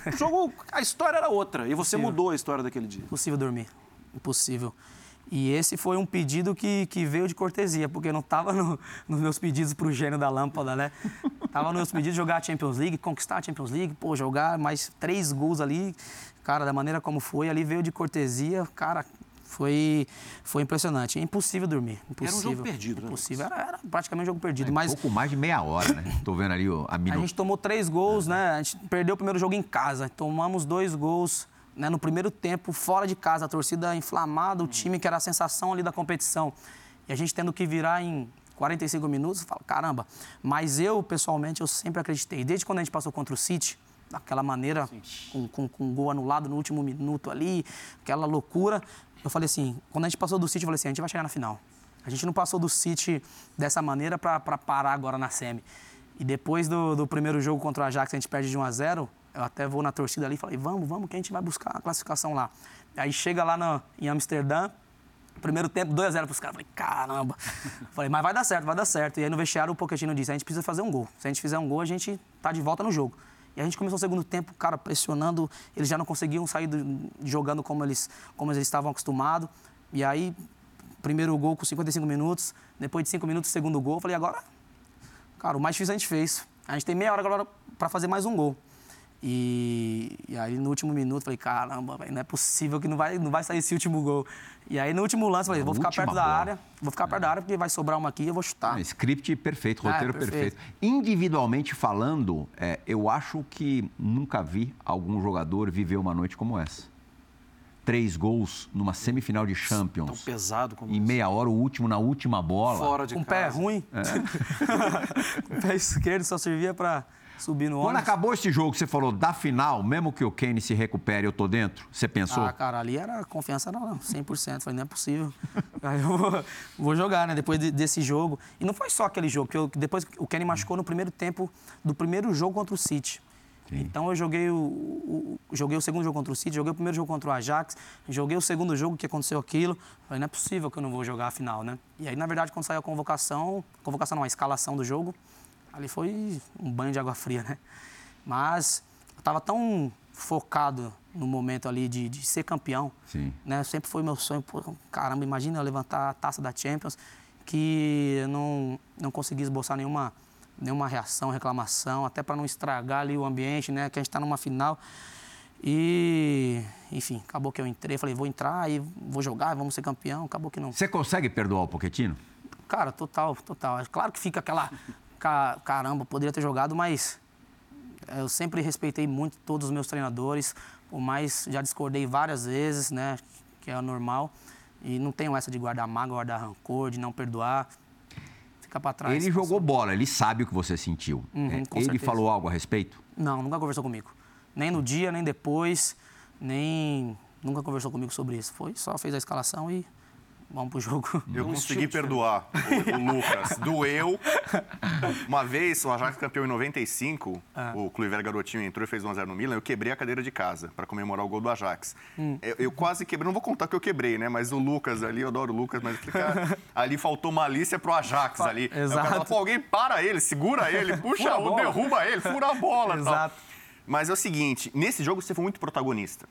Um jogo. A história era outra. E você mudou a história daquele dia. Impossível dormir. Impossível. E esse foi um pedido que, que veio de cortesia, porque não estava no, nos meus pedidos para o gênio da lâmpada, né? Tava nos meus pedidos de jogar a Champions League, conquistar a Champions League, pô, jogar mais três gols ali. Cara, da maneira como foi, ali veio de cortesia. Cara, foi, foi impressionante. É impossível dormir. Impossível. jogo perdido, né, Impossível. Era, era praticamente um jogo perdido. mas Pouco mais de meia hora, né? Tô vendo ali o- a a minuto. gente tomou três gols, né? A gente perdeu o primeiro jogo em casa. Tomamos dois gols né, no primeiro tempo, fora de casa. A torcida inflamada, o time que era a sensação ali da competição. E a gente tendo que virar em 45 minutos, eu falo, caramba. Mas eu, pessoalmente, eu sempre acreditei. Desde quando a gente passou contra o City, daquela maneira, com, com, com um gol anulado no último minuto ali, aquela loucura. Eu falei assim, quando a gente passou do City, eu falei assim, a gente vai chegar na final. A gente não passou do City dessa maneira para parar agora na semi. E depois do, do primeiro jogo contra o Ajax, a gente perde de 1 a 0 eu até vou na torcida ali e falei, vamos, vamos, que a gente vai buscar a classificação lá. Aí chega lá no, em Amsterdã, primeiro tempo, 2 a 0 pros caras. Falei, caramba. Falei, mas vai dar certo, vai dar certo. E aí no vestiário o Pochettino disse, a gente precisa fazer um gol. Se a gente fizer um gol, a gente tá de volta no jogo. E a gente começou o segundo tempo, cara, pressionando. Eles já não conseguiam sair do- jogando como eles, como eles estavam acostumados. E aí, primeiro gol com 55 minutos. Depois de 5 minutos, segundo gol. Falei, agora Cara, o mais difícil a gente fez. A gente tem meia hora agora para fazer mais um gol. E, e aí no último minuto falei, caramba, véio, não é possível que não vai, não vai sair esse último gol. E aí no último lance falei, vou ficar perto da bola. área, vou ficar perto da área porque vai sobrar uma aqui e eu vou chutar. É, script perfeito, roteiro é, perfeito. perfeito. Individualmente falando, é, eu acho que nunca vi algum jogador viver uma noite como essa três gols numa semifinal de Champions. Tão pesado como Em meia hora, o último na última bola. Fora de Com um pé ruim. É. pé esquerdo só servia para subir no Quando acabou esse jogo, você falou da final, mesmo que o Kane se recupere, eu tô dentro? Você pensou? Ah, cara, ali era confiança não, 100%. Falei, não é possível. Aí eu vou, vou, jogar, né? Depois de, desse jogo. E não foi só aquele jogo, que eu, depois o Kane machucou no primeiro tempo do primeiro jogo contra o City. Sim. Então eu joguei o, o, joguei o segundo jogo contra o City, joguei o primeiro jogo contra o Ajax, joguei o segundo jogo que aconteceu aquilo. Falei, não é possível que eu não vou jogar a final, né? E aí, na verdade, quando saiu a convocação, convocação não, a escalação do jogo, ali foi um banho de água fria, né? Mas eu estava tão focado no momento ali de, de ser campeão, Sim. né? Sempre foi meu sonho, pô, caramba, imagina eu levantar a taça da Champions, que eu não, não consegui esboçar nenhuma nenhuma reação, reclamação, até para não estragar ali o ambiente, né? Que a gente está numa final. E, enfim, acabou que eu entrei, falei, vou entrar e vou jogar, vamos ser campeão. Acabou que não. Você consegue perdoar o Poquetino? Cara, total, total. Claro que fica aquela. Caramba, poderia ter jogado, mas eu sempre respeitei muito todos os meus treinadores, por mais já discordei várias vezes, né? Que é normal. E não tenho essa de guardar mágoa, guardar rancor, de não perdoar ficar para trás. Ele jogou bola, ele sabe o que você sentiu. Uhum, é, ele certeza. falou algo a respeito? Não, nunca conversou comigo. Nem no dia, nem depois, nem. Nunca conversou comigo sobre isso. Foi só fez a escalação e Vamos pro jogo. Eu consegui perdoar o, o, Lucas. Doeu. Uma vez, o Ajax campeão em 95, ah. o Kluivert garotinho entrou e fez 1x0 no Milan, eu quebrei a cadeira de casa para comemorar o gol do Ajax. Hum. Eu, eu, quase quebrei, não vou contar que eu quebrei, né? Mas o Lucas ali, eu adoro o Lucas, mas cara, ali faltou malícia pro Ajax ali. Exato. Fala, Pô, alguém para ele, segura ele, puxa, o derruba ele, fura a bola. Exato. Tal. Mas é o seguinte, nesse jogo você foi muito protagonista.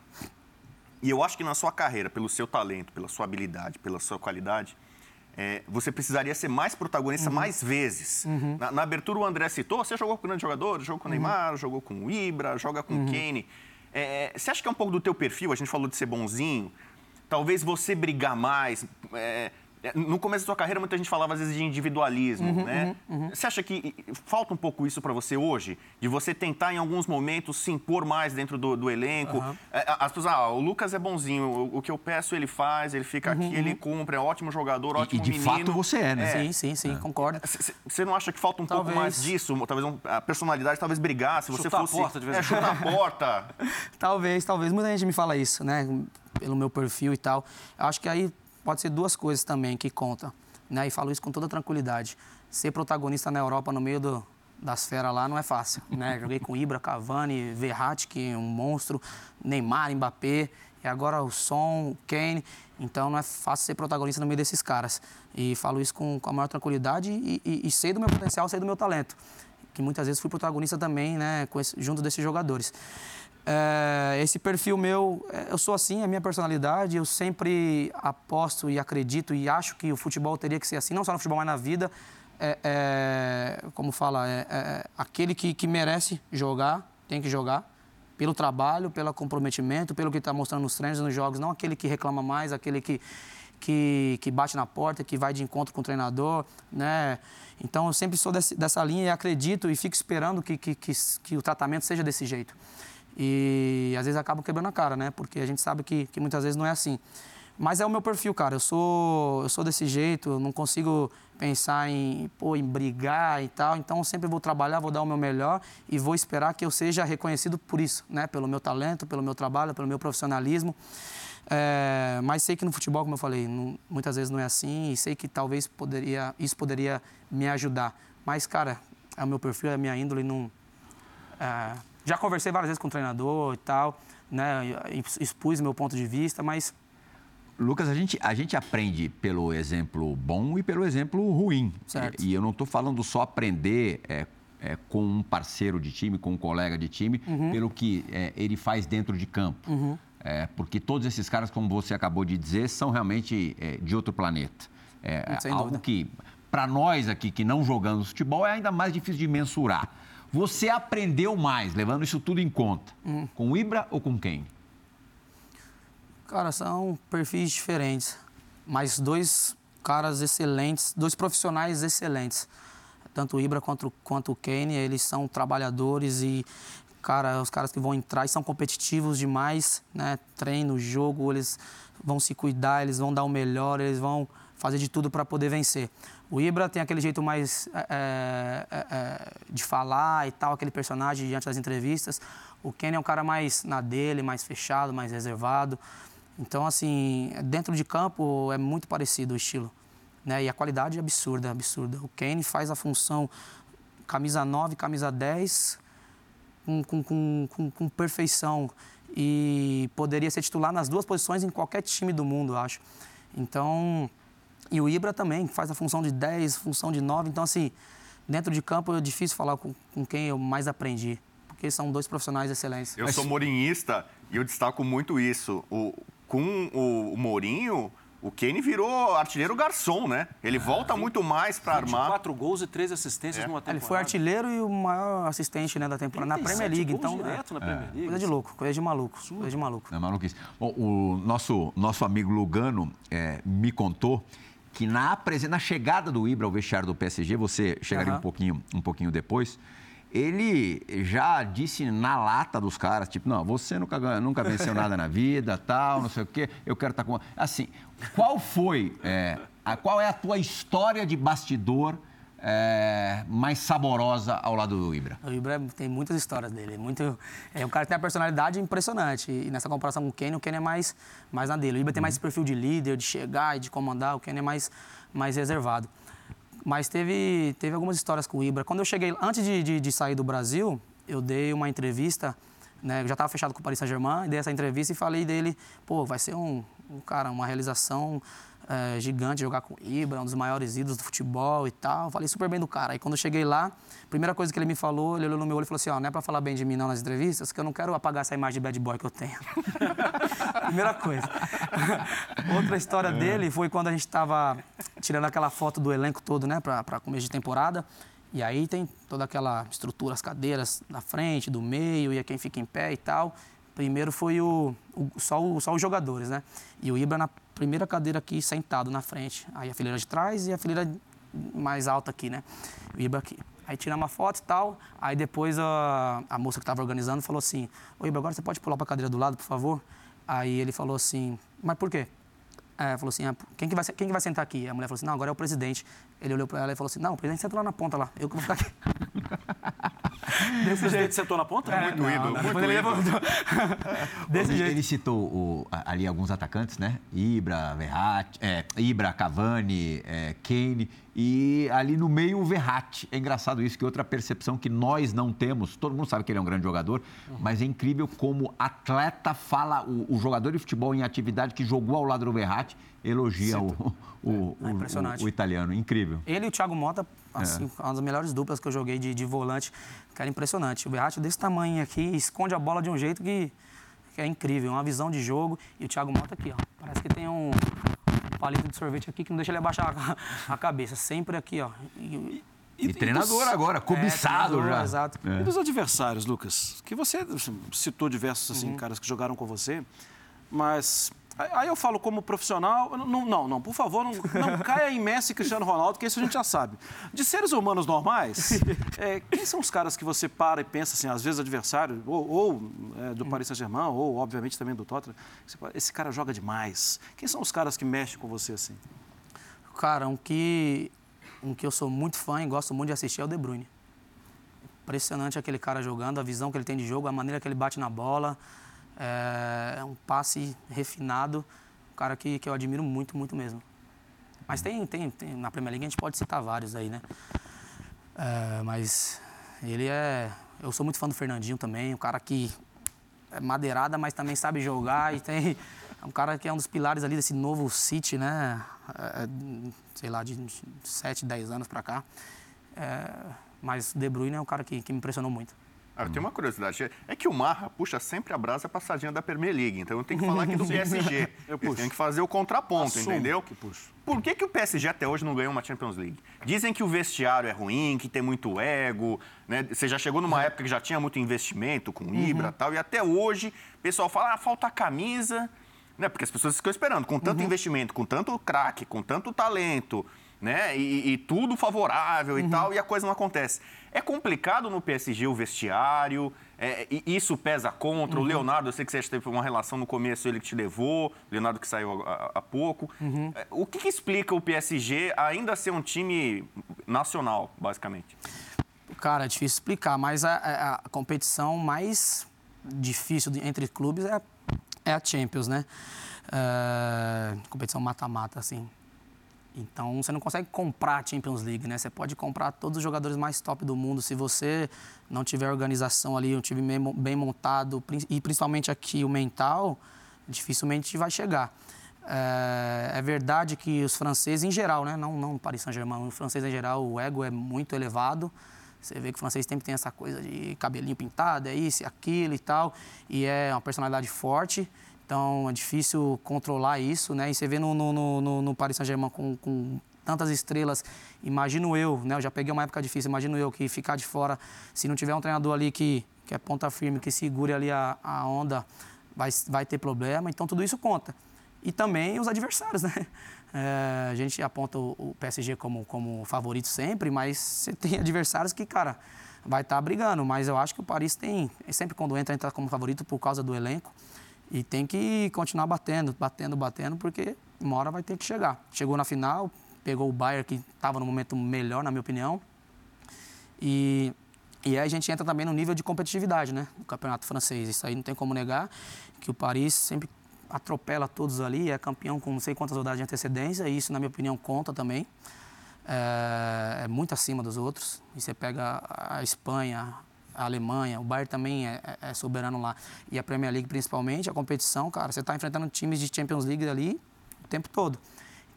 E eu acho que na sua carreira, pelo seu talento, pela sua habilidade, pela sua qualidade, é, você precisaria ser mais protagonista uhum. mais vezes. Uhum. Na, na, abertura, o André citou: você jogou com grandes jogadores, jogou com o uhum. Neymar, jogou com o Ibra, joga com o uhum. Kane. É, você acha que é um pouco do teu perfil? A gente falou de ser bonzinho. Talvez você brigar mais. É, é, no começo da sua carreira, muita gente falava às vezes de individualismo, uhum, né? Uhum, uhum. Você acha que falta um pouco isso para você hoje? De você tentar, em alguns momentos, se impor mais dentro do, do elenco? É, as pessoas, ah, o Lucas é bonzinho, o, o, que eu peço ele faz, ele fica aqui, ele uhum. cumpre, é ótimo jogador, ótimo e, e de menino. fato você é, né? É. Sim, sim, sim, concordo. Você não acha que falta um talvez. pouco mais disso? Talvez um, a personalidade, talvez brigar, se você fosse... A porta, de vez é, chutar a porta. talvez, talvez. Muita gente me fala isso, né? Pelo meu perfil e tal. Eu acho que aí pode ser duas coisas também que contam né? E falo isso com toda tranquilidade. Ser protagonista na Europa no meio do, das feras lá não é fácil, né? Joguei com Ibra, Cavani, Verratti, que é um monstro, Neymar, Mbappé, e agora o Son, o Kane. Então não é fácil ser protagonista no meio desses caras. E falo isso com, com a maior tranquilidade e, e, e, sei do meu potencial, sei do meu talento. Que muitas vezes fui protagonista também, né, esse, junto desses jogadores. É, esse perfil meu, é, eu sou assim, é a minha personalidade. Eu sempre aposto e acredito e acho que o futebol teria que ser assim, não só no futebol, mas na vida. É, é como fala, é, é, aquele que, que merece jogar, tem que jogar. Pelo trabalho, pelo comprometimento, pelo que está mostrando nos treinos, nos jogos. Não aquele que reclama mais, aquele que, que, que bate na porta, que vai de encontro com o treinador, né? Então, eu sempre sou desse, dessa linha e acredito e fico esperando que, que, que, que o tratamento seja desse jeito. E às vezes acabam quebrando a cara, né? Porque a gente sabe que, que muitas vezes não é assim. Mas é o meu perfil, cara. Eu sou, eu sou desse jeito, eu não consigo pensar em, pô, em brigar e tal. Então, sempre vou trabalhar, vou dar o meu melhor e vou esperar que eu seja reconhecido por isso, né? Pelo meu talento, pelo meu trabalho, pelo meu profissionalismo. É, mas sei que no futebol, como eu falei, não, muitas vezes não é assim e sei que talvez poderia, isso poderia me ajudar. Mas, cara, é o meu perfil, é a minha índole, não... É, já conversei várias vezes com o treinador e tal, né? Expus meu ponto de vista, mas. Lucas, a gente, a gente aprende pelo exemplo bom e pelo exemplo ruim. Certo. E, e eu não estou falando só aprender é, é, com um parceiro de time, com um colega de time, uhum. pelo que é, ele faz dentro de campo. Uhum. É, porque todos esses caras, como você acabou de dizer, são realmente é, de outro planeta. É, algo dúvida. que, para nós aqui que não jogamos futebol, é ainda mais difícil de mensurar. Você aprendeu mais, levando isso tudo em conta, Hum. com o Ibra ou com quem? Cara, são perfis diferentes, mas dois caras excelentes, dois profissionais excelentes. Tanto o Ibra quanto, quanto o Kane, eles são trabalhadores e, cara, os caras que vão entrar e são competitivos demais, né? Treino, jogo, eles vão se cuidar, eles vão dar o melhor, eles vão fazer de tudo para poder vencer. O Ibra tem aquele jeito mais é, é, é, de falar e tal, aquele personagem diante das entrevistas. O Kenny é um cara mais na dele, mais fechado, mais reservado. Então, assim, dentro de campo é muito parecido o estilo. Né? E a qualidade é absurda, absurda. O Kane faz a função camisa 9, camisa 10 com, com, com, com, com perfeição. E poderia ser titular nas duas posições em qualquer time do mundo, eu acho. Então, e o Ibra também faz a função de 10, função de 9. Então, assim, dentro de campo é difícil falar com, com quem eu mais aprendi. Porque são dois profissionais excelentes. Eu sou morinhista e eu destaco muito isso. O, com o, o Mourinho, o Kane virou artilheiro garçom, né? Ele volta muito mais para armar. 4 gols e 3 assistências numa temporada. Ele foi artilheiro e o maior assistente né, da temporada na Premier 37 League. gols Então, direto na é, Premier League. coisa de louco, coisa de maluco, coisa de maluco. É maluquice. Bom, o nosso, nosso amigo Lugano é, me contou que na, na chegada do Ibra ao vestiário do PSG, você chegaria Aham. um, pouquinho, um pouquinho depois, ele já disse na lata dos caras, tipo, não, você nunca, nunca venceu nada na vida, tal, não sei o quê, eu quero estar com... Assim, qual foi, é, a, qual é a tua história de bastidor é, mais saborosa ao lado do Ibra? O Ibra tem muitas histórias dele. Muito, é um cara que tem uma personalidade impressionante. E nessa comparação com o Kenny, o Kenny é mais, mais na dele. O Ibra tem mais esse perfil de líder, de chegar e de comandar. O Kenny é mais, mais reservado. Mas teve, teve algumas histórias com o Ibra. Quando eu cheguei, antes de, de, de sair do Brasil, eu dei uma entrevista, né, eu já estava fechado com o Paris Saint-Germain, dei essa entrevista e falei dele, pô, vai ser um, um cara, uma realização é, gigante jogar com o Ibra, um dos maiores ídolos do futebol e tal. Falei super bem do cara. Aí quando eu cheguei lá, a primeira coisa que ele me falou, ele olhou no meu olho e falou assim, ó, não é pra falar bem de mim não nas entrevistas, que eu não quero apagar essa imagem de bad boy que eu tenho. primeira coisa. Outra história dele foi quando a gente estava tirando aquela foto do elenco todo, né, pra, pra começo de temporada. E aí tem toda aquela estrutura, as cadeiras na frente, do meio, e é quem fica em pé e tal. Primeiro foi o, o- só, o- só os jogadores, né? E o Ibra na primeira cadeira aqui, sentado na frente. Aí a fileira de trás e a fileira mais alta aqui, né? Ibra aqui. Aí tiramos uma foto e tal. Aí depois a, a moça que estava organizando falou assim: Ô Ibra, agora você pode pular para a cadeira do lado, por favor? Aí ele falou assim: Mas por quê? É, falou assim, ah, quem, que vai, quem que vai sentar aqui? A mulher falou assim, não, agora é o presidente. Ele olhou para ela e falou assim, não, o presidente senta lá na ponta lá, eu que vou ficar aqui. O presidente sentou na ponta? Muito ídolo, muito Depois ele ídolo. levantou. Desse ele, jeito. ele citou o- ali alguns atacantes, né? Ibra, Verratti, é, Ibra, Cavani, é, Kane e ali no meio o Verratti. É engraçado isso, que outra percepção que nós não temos, todo mundo sabe que ele é um grande jogador, mas é incrível como atleta fala, o, o jogador de futebol em atividade que jogou ao lado do Verratti, elogia o, o, o- É impressionante. o- o italiano. Incrível. Ele e o Thiago Mota, assim, uma das melhores duplas que eu joguei de, de volante, que era impressionante. O Verratti desse tamanho aqui, esconde a bola de um jeito que, que é incrível, uma visão de jogo. E o Thiago Mota aqui, ó, parece que tem um palito de sorvete aqui que não deixa ele abaixar a, a cabeça, sempre aqui, ó. E- E, treinador agora, cobiçado É, treinador, já. Exato. E dos adversários, Lucas? Que você citou diversos assim, Uhum. caras que jogaram com você, mas aí eu falo como profissional, não, não, não por favor, não, não caia em Messi e Cristiano Ronaldo, que isso a gente já sabe. De seres humanos normais, é, quem são os caras que você para e pensa assim, às vezes adversário, ou, ou, é, do Paris Saint-Germain, ou obviamente também do Tottenham, esse cara joga demais. Quem são os caras que mexem com você assim? Cara, um que, um que eu sou muito fã e gosto muito de assistir é o De Bruyne. Impressionante aquele cara jogando, a visão que ele tem de jogo, a maneira que ele bate na bola. É, é um passe refinado, um cara que, que eu admiro muito, muito mesmo. Mas tem, tem, tem, na Premier League a gente pode citar vários aí, né? É, mas ele é. Eu sou muito fã do Fernandinho também, um cara que é madeirada, mas também sabe jogar e tem. É um cara que é um dos pilares ali desse novo City, né? É, sei lá, de 7, 10 anos pra cá. É, mas De Bruyne é um cara que, que me impressionou muito. Ah, eu tenho uma curiosidade. É que o Marra puxa sempre a brasa passadinha da Premier League. Então eu tenho que falar aqui do PSG. eu puxo. tenho que fazer o contraponto, Assumo entendeu? Que puxo. Por que, que o PSG até hoje não ganhou uma Champions League? Dizem que o vestiário é ruim, que tem muito ego, né? Você já chegou numa época que já tinha muito investimento com Ibra e uhum. tal, e até hoje o pessoal fala, ah, falta camisa, né? Porque as pessoas ficam esperando, com tanto uhum. investimento, com tanto craque, com tanto talento, né? E, e tudo favorável uhum. e tal, e a coisa não acontece. É complicado no PSG o vestiário, é, isso pesa contra. Uhum. O Leonardo, eu sei que você teve uma relação no começo, ele que te levou, o Leonardo que saiu há, pouco. Uhum. É, o que, que, explica o PSG ainda ser um time nacional, basicamente? Cara, é difícil explicar, mas a, a, a competição mais difícil entre clubes é, é a Champions, né? É, competição mata-mata, assim. Então você não consegue comprar a Champions League, né? Você pode comprar todos os jogadores mais top do mundo se você não tiver organização ali, um time bem montado e principalmente aqui o mental, dificilmente vai chegar. É, é, verdade que os franceses em geral, né? Não, não Paris Saint-Germain, o francês em geral, o ego é muito elevado. Você vê que o francês sempre tem essa coisa de cabelinho pintado, é isso, aquilo e tal, e é uma personalidade forte. Então é difícil controlar isso, né? E você vê no, no, no, no Paris Saint-Germain com, com tantas estrelas, imagino eu, né? Eu já peguei uma época difícil, imagino eu que ficar de fora, se não tiver um treinador ali que, que é ponta firme, que segure ali a, a onda, vai, vai ter problema. Então tudo isso conta. E também os adversários, né? É, a gente aponta o, PSG como, como favorito sempre, mas você tem adversários que, cara, vai estar tá brigando. Mas eu acho que o Paris tem, sempre quando entra, entra como favorito por causa do elenco. E tem que continuar batendo, batendo, batendo, porque uma hora vai ter que chegar. Chegou na final, pegou o Bayern, que estava no momento melhor, na minha opinião. E, e aí a gente entra também no nível de competitividade, né? Do campeonato francês. Isso aí não tem como negar, que o Paris sempre atropela todos ali, é campeão com não sei quantas rodadas de antecedência, e isso, na minha opinião, conta também. É, é muito acima dos outros. E você pega a Espanha, a Alemanha, o Bayern também é, é, é, soberano lá. E a Premier League principalmente, a competição, cara, você está enfrentando times de Champions League ali o tempo todo.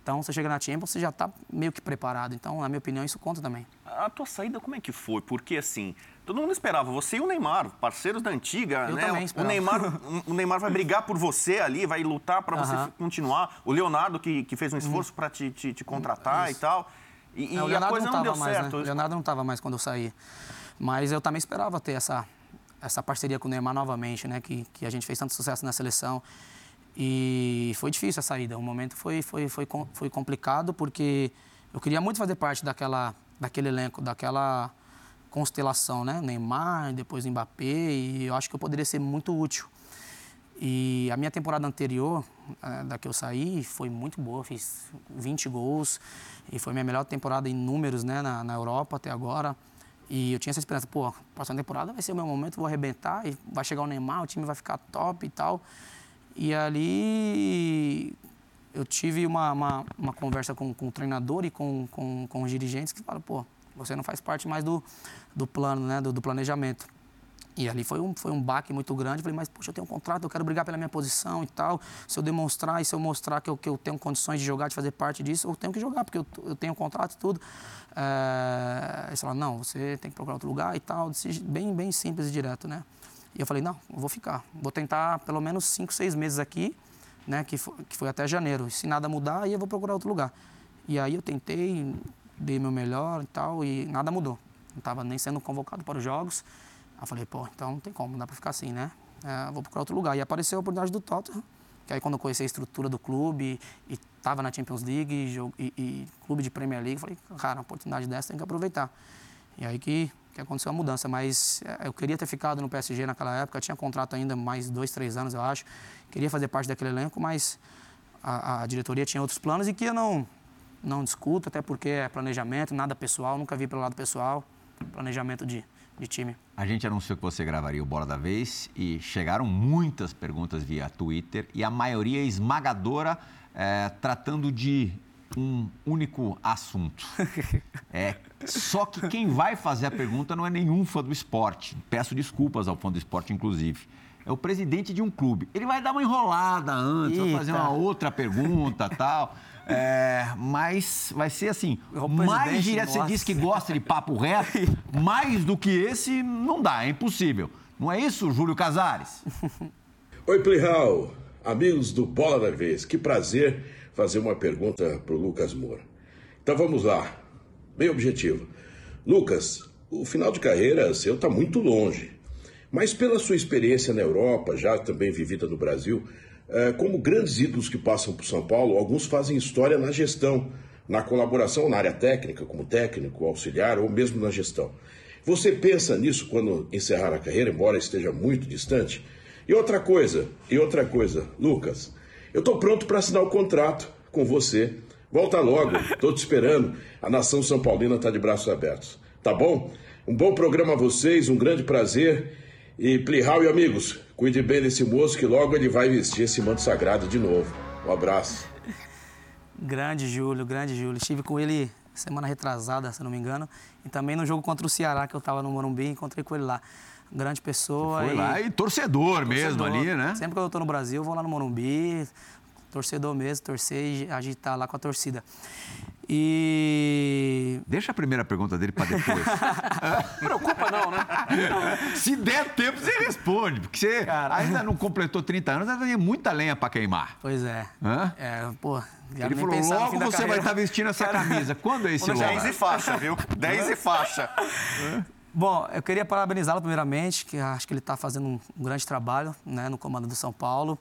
Então, você chega na Champions, você já está meio que preparado. Então, na minha opinião, isso conta também. A tua saída, como é que foi? Porque, assim, todo mundo esperava. Você e o Neymar, parceiros da antiga, Eu né? Também o Neymar, o Neymar vai brigar por você ali, vai lutar para você continuar. O Leonardo, que, que fez um esforço para te, te, te, contratar e tal. E, é, e a coisa não, não deu mais, certo. Né? O Leonardo não estava mais quando eu saí. Mas eu também esperava ter essa, essa parceria com o Neymar novamente, né? Que, que a gente fez tanto sucesso na seleção. E foi difícil a saída. O momento foi, foi, foi, foi complicado porque eu queria muito fazer parte daquela, daquele elenco, daquela constelação, né? Neymar, depois Mbappé, e eu acho que eu poderia ser muito útil. E a minha temporada anterior, eh, da que eu saí, foi muito boa. Fiz 20 gols e foi minha melhor temporada em números né, na, na Europa até agora. E eu tinha essa esperança, pô, próxima temporada vai ser o meu momento, vou arrebentar e vai chegar o Neymar, o time vai ficar top e tal. E ali eu tive uma, uma, uma conversa com, com, o treinador e com, com, com os dirigentes que falaram, pô, você não faz parte mais do, do plano, né, do, do planejamento. E ali foi um, foi um baque muito grande. Falei, mas, poxa, eu tenho um contrato, eu quero brigar pela minha posição e tal. Se eu demonstrar e se eu mostrar que eu, que eu tenho condições de jogar, de fazer parte disso, eu tenho que jogar, porque eu, eu tenho um contrato e tudo. É... Eles falaram, não, você tem que procurar outro lugar e tal. Bem, bem simples e direto, né? E eu falei, não, eu vou ficar. Vou tentar pelo menos cinco, seis meses aqui, né? Que foi, que foi até janeiro. Se nada mudar, aí eu vou procurar outro lugar. E aí eu tentei, dei meu melhor e tal, e nada mudou. Não estava nem sendo convocado para os jogos. Aí eu falei, pô, então não tem como, não dá para ficar assim, né? É, vou procurar outro lugar. E apareceu a oportunidade do Tottenham, que aí quando eu conheci a estrutura do clube e estava na Champions League e, e, e, clube de Premier League, falei, cara, uma oportunidade dessa tem que aproveitar. E aí que, que aconteceu a mudança. Mas é, eu queria ter ficado no PSG naquela época, tinha contrato ainda mais dois, três anos, eu acho. Queria fazer parte daquele elenco, mas a, a diretoria tinha outros planos e que eu não, não discuto, até porque é planejamento, nada pessoal, nunca vi pelo lado pessoal, planejamento de de time. A gente anunciou que você gravaria o Bola da Vez e chegaram muitas perguntas via Twitter e a maioria esmagadora é, tratando de um único assunto. É, só que quem vai fazer a pergunta não é nenhum fã do esporte. Peço desculpas ao fã do esporte, inclusive. é o presidente de um clube. Ele vai dar uma enrolada antes, vai fazer uma outra pergunta tal. É, mas vai ser assim, mais direto. Você disse que gosta de papo reto, mais do que esse não dá, é impossível. Não é isso, Júlio Casares? Oi, Plihal, amigos do Bola da Vez. Que prazer fazer uma pergunta para o Lucas Moura. Então vamos lá, bem objetivo. Lucas, o final de carreira seu está muito longe, mas pela sua experiência na Europa, já também vivida no Brasil, é, como grandes ídolos que passam por São Paulo, alguns fazem história na gestão, na colaboração na área técnica, como técnico, auxiliar ou mesmo na gestão. Você pensa nisso quando encerrar a carreira, embora esteja muito distante? E outra coisa, e outra coisa, Lucas, eu estou pronto para assinar o contrato com você. Volta logo, estou te esperando. A nação São Paulina está de braços abertos. Tá bom? Um bom programa a vocês, um grande prazer. E Plihal e amigos, cuide bem desse moço que logo ele vai vestir esse manto sagrado de novo. Um abraço. Grande Júlio, grande Júlio. Estive com ele semana retrasada, se não me engano, e também no jogo contra o Ceará, que eu estava no Morumbi, encontrei com ele lá. Grande pessoa. Foi e... lá e torcedor, torcedor mesmo ali, né? Sempre que eu estou no Brasil, eu vou lá no Morumbi, torcedor mesmo, torcer e agitar lá com a torcida. E. Deixa a primeira pergunta dele para depois. Preocupa não, né? Se der tempo, você responde, porque você Cara... ainda não completou 30 anos, ainda tem muita lenha para queimar. Pois é. Hã? É, pô. Ele falou, logo você vai estar tá vestindo essa camisa. Quando é esse logo? 10 e faixa, viu? 10 e faixa. Bom, eu queria parabenizá-lo primeiramente, que acho que ele está fazendo um, um grande trabalho né, no comando do São Paulo.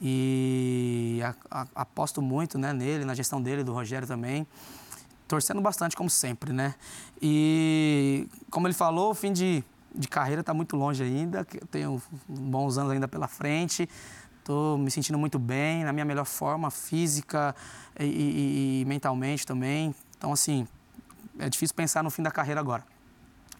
E a, a, aposto muito né, nele, na gestão dele, do Rogério também. Torcendo bastante, como sempre, né? E, como ele falou, o fim de, de carreira está muito longe ainda. Tenho bons anos ainda pela frente. Estou me sentindo muito bem, na minha melhor forma, física e, e, e mentalmente também. Então, assim, é difícil pensar no fim da carreira agora.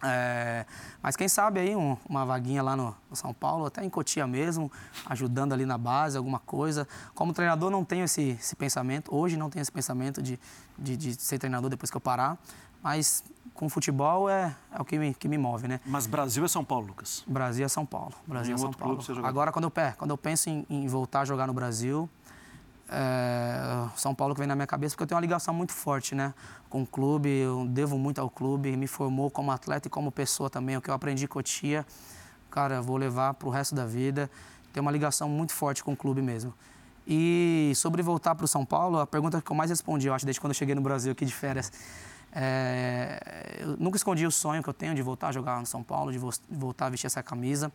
É, mas quem sabe aí um, uma vaguinha lá no, no, São Paulo, até em Cotia mesmo, ajudando ali na base, alguma coisa. Como treinador não tenho esse, esse pensamento, hoje não tenho esse pensamento de, de, de, ser treinador depois que eu parar, mas com futebol é, é o que me, que me move, né? Mas Brasil é São Paulo, Lucas? Brasil é São Paulo, Brasil é São Paulo. Agora quando eu, quando eu penso em, em voltar a jogar no Brasil, é, São Paulo que vem na minha cabeça, porque eu tenho uma ligação muito forte né, com o clube, eu devo muito ao clube, me formou como atleta e como pessoa também. O que eu aprendi com o Tia, cara, vou levar para o resto da vida. Tenho uma ligação muito forte com o clube mesmo. E sobre voltar para o São Paulo, a pergunta que eu mais respondi, eu acho, desde quando eu cheguei no Brasil aqui de férias, é, eu nunca escondi o sonho que eu tenho de voltar a jogar no São Paulo, de voltar a vestir essa camisa.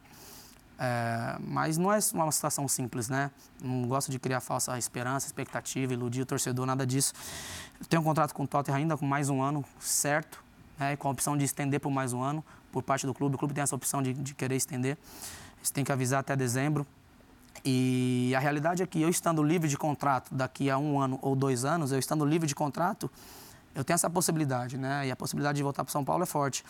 É, mas não é uma situação simples, né? Não gosto de criar falsa esperança, expectativa, iludir o torcedor, nada disso. Eu tenho um contrato com o Tottenham ainda com mais um ano, certo, né? com a opção de estender por mais um ano por parte do clube. O clube tem essa opção de, de querer estender. Você tem que avisar até dezembro. E a realidade é que eu estando livre de contrato daqui a um ano ou dois anos, eu estando livre de contrato, eu tenho essa possibilidade, né? E a possibilidade de voltar para São Paulo é forte.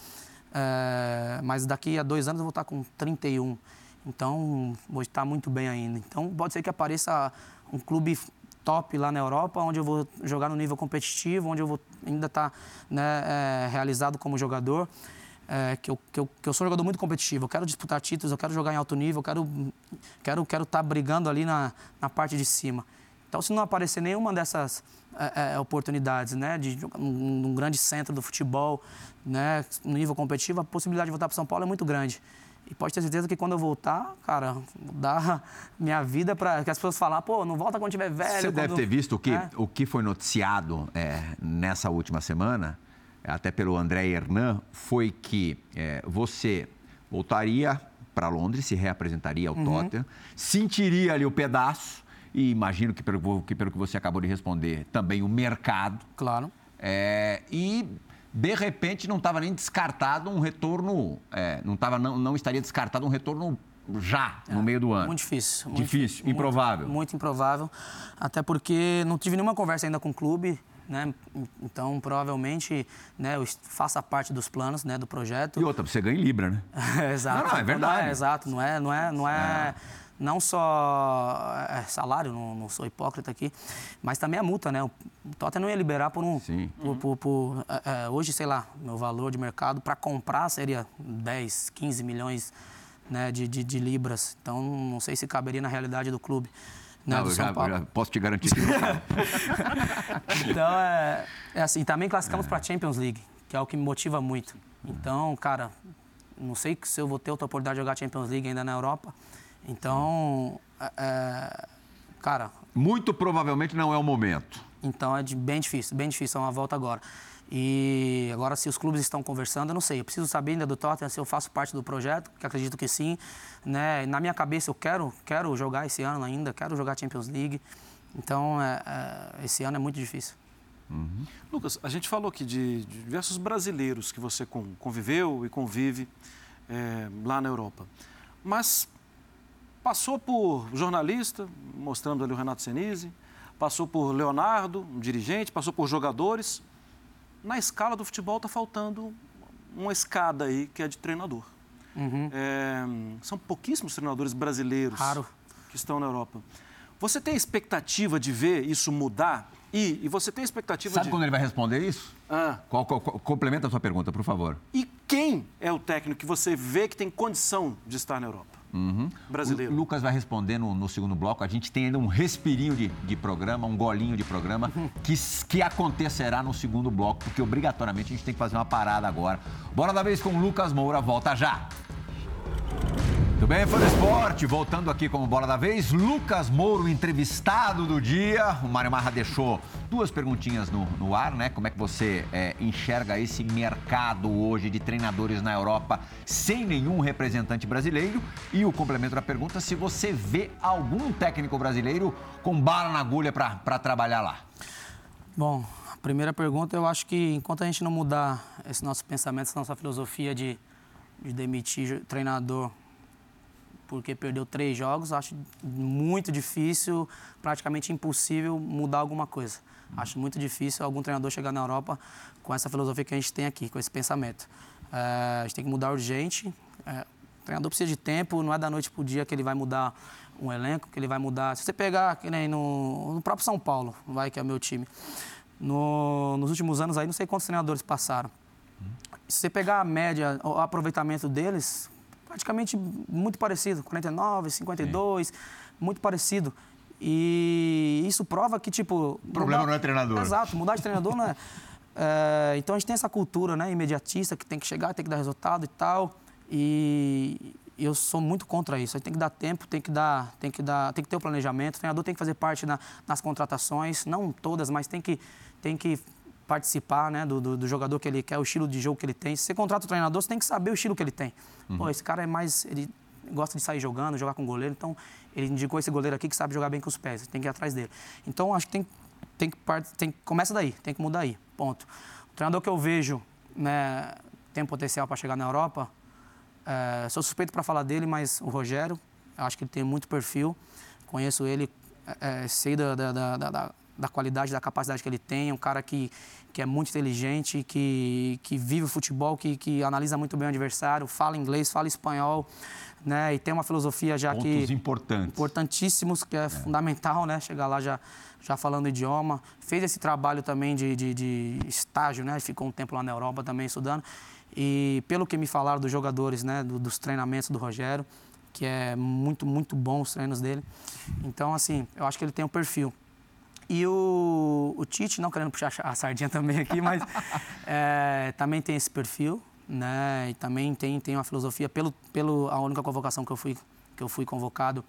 É, mas daqui a dois anos eu vou estar com 31. Então, vou estar muito bem ainda. Então, pode ser que apareça um clube top lá na Europa, onde eu vou jogar no nível competitivo, onde eu vou ainda estar né, é, realizado como jogador. É, que, eu, que, eu, que eu sou um jogador muito competitivo, eu quero disputar títulos, eu quero jogar em alto nível, eu quero quero quero estar brigando ali na, na parte de cima. Então, se não aparecer nenhuma dessas é, oportunidades, né, de num, num, grande centro do futebol, né, no nível competitivo, a possibilidade de voltar para São Paulo é muito grande. E pode ter certeza que quando eu voltar, cara, dar minha vida para que as pessoas falar, pô, não volta quando tiver velho. Você quando... deve ter visto o que, é. o que foi noticiado é, nessa última semana, até pelo André Hernan, foi que é, você voltaria para Londres, se reapresentaria ao uhum. Tottenham, sentiria ali o pedaço, e imagino que pelo, que pelo que você acabou de responder, também o mercado. Claro. É, e de repente não estava nem descartado um retorno, é, não, tava, não, não estaria descartado um retorno já, é, no meio do ano. Muito difícil. Muito, difícil, muito, improvável. Muito improvável, até porque não tive nenhuma conversa ainda com o clube, né? Então, provavelmente, né, eu faça parte dos planos, né, do projeto. E outra, você ganha em Libra, né? exato. Não, não, é verdade. Não é, exato, não é, não é, não é, é não só é, salário, não, não, sou hipócrita aqui, mas também a multa, né? O Tottenham não ia liberar por um. Sim. Por, por, por é, é hoje, sei lá, meu valor de mercado para comprar seria 10, 15 milhões né, de, de, de libras. Então, não sei se caberia na realidade do clube. Né, Não, do eu São já, Paulo. já posso te garantir que não. Então, é, é assim, também classificamos para a Champions League, que é o que me motiva muito. Então, cara, não sei se eu vou ter outra oportunidade de jogar Champions League ainda na Europa. Então, é, é, cara, Muito provavelmente não é o momento. então é de- bem difícil, bem difícil, é uma volta agora. E agora, se os clubes estão conversando, eu não sei. Eu preciso saber ainda do Tottenham se eu faço parte do projeto, que acredito que sim. Né? Na minha cabeça, eu quero, quero jogar esse ano ainda, quero jogar Champions League. Então, é, é, esse ano é muito difícil. Lucas, a gente falou aqui de, de diversos brasileiros que você con- conviveu e convive eh, lá na Europa. Mas passou por jornalista, mostrando ali o Renato Senise, passou por Leonardo, um dirigente, passou por jogadores. Na escala do futebol está faltando uma escada aí que é de treinador. Eh, são pouquíssimos treinadores brasileiros Raro. que estão na Europa. Você tem expectativa de ver isso mudar? E, e você tem expectativa Sabe de... quando ele vai responder isso? Ah, Qual, qual- qual- complementa a sua pergunta, por favor. e quem é o técnico que você vê que tem condição de estar na Europa? Brasileiro. O Lucas vai responder no, segundo bloco. A gente tem ainda um respirinho de, de programa, um golinho de programa, que, que acontecerá no segundo bloco, porque obrigatoriamente a gente tem que fazer uma parada agora. Bora da vez com o Lucas Moura, volta já! Tudo bem, fã do esporte? Voltando aqui como bola da vez, Lucas Moura, o entrevistado do dia. O Mário Marra deixou duas perguntinhas no, no ar, né? Como é que você é, enxerga esse mercado hoje de treinadores na Europa sem nenhum representante brasileiro? E o complemento da pergunta, se você vê algum técnico brasileiro com bala na agulha para trabalhar lá. Bom, a primeira pergunta, eu acho que enquanto a gente não mudar esse nosso pensamento, essa nossa filosofia de, de demitir treinador porque perdeu três jogos, acho muito difícil, praticamente impossível mudar alguma coisa. Acho muito difícil algum treinador chegar na Europa com essa filosofia que a gente tem aqui, com esse pensamento. É, a gente tem que mudar urgente. É, o treinador precisa de tempo, não é da noite para o dia que ele vai mudar um elenco, que ele vai mudar. Se você pegar, que no, no próprio São Paulo, vai que é o meu time, no- nos últimos anos aí, não sei quantos treinadores passaram. Se você pegar a média, o aproveitamento deles, praticamente muito parecido, 49, 52, muito parecido. E isso prova que, tipo... O problema não é treinador. Exato, mudar de treinador não é... é, Então a gente tem essa cultura, né, imediatista, que tem que chegar, tem que dar resultado e tal. E eu sou muito contra isso. A gente tem que dar tempo, tem que dar, tem que dar, tem que ter o planejamento. O treinador tem que fazer parte na- nas contratações, não todas, mas tem que, tem que participar, né, do, do, do jogador que ele quer, o estilo de jogo que ele tem. Se você contrata o treinador, você tem que saber o estilo que ele tem. Pô, esse cara é mais, ele gosta de sair jogando, jogar com goleiro, então ele indicou esse goleiro aqui que sabe jogar bem com os pés, você tem que ir atrás dele. Então acho que tem, tem que tem, começa daí, tem que mudar aí, ponto. O treinador que eu vejo, né, tem potencial para chegar na Europa, é, sou suspeito para falar dele, mas o Rogério, acho que ele tem muito perfil. Conheço ele, é, sei da, da, da, da- da qualidade, da capacidade que ele tem. É um cara que, que é muito inteligente, que, que vive o futebol, que, que analisa muito bem o adversário, fala inglês, fala espanhol, né? E tem uma filosofia já Pontos que importantes. importantíssimos, que é, fundamental, né? Chegar lá já, já falando idioma. Fez esse trabalho também de, de, de estágio, né? Ficou um tempo lá na Europa também estudando. E pelo que me falaram dos jogadores, né? do- dos treinamentos do Rogério, que é muito, muito bom os treinos dele. Então, assim, eu acho que ele tem um perfil. E o, o Tite, não querendo puxar a sardinha também aqui, mas é, também tem esse perfil, né? E também tem, tem uma filosofia, pelo, pelo a única convocação que eu fui, que eu fui convocado,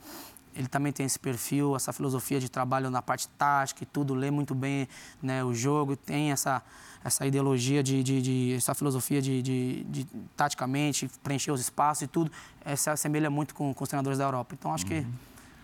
ele também tem esse perfil, essa filosofia de trabalho na parte tática e tudo, lê muito bem né, o jogo, tem essa, essa ideologia de, de, de- essa filosofia de, de, de taticamente preencher os espaços e tudo, eh, se assemelha muito com, com os treinadores da Europa. Então acho que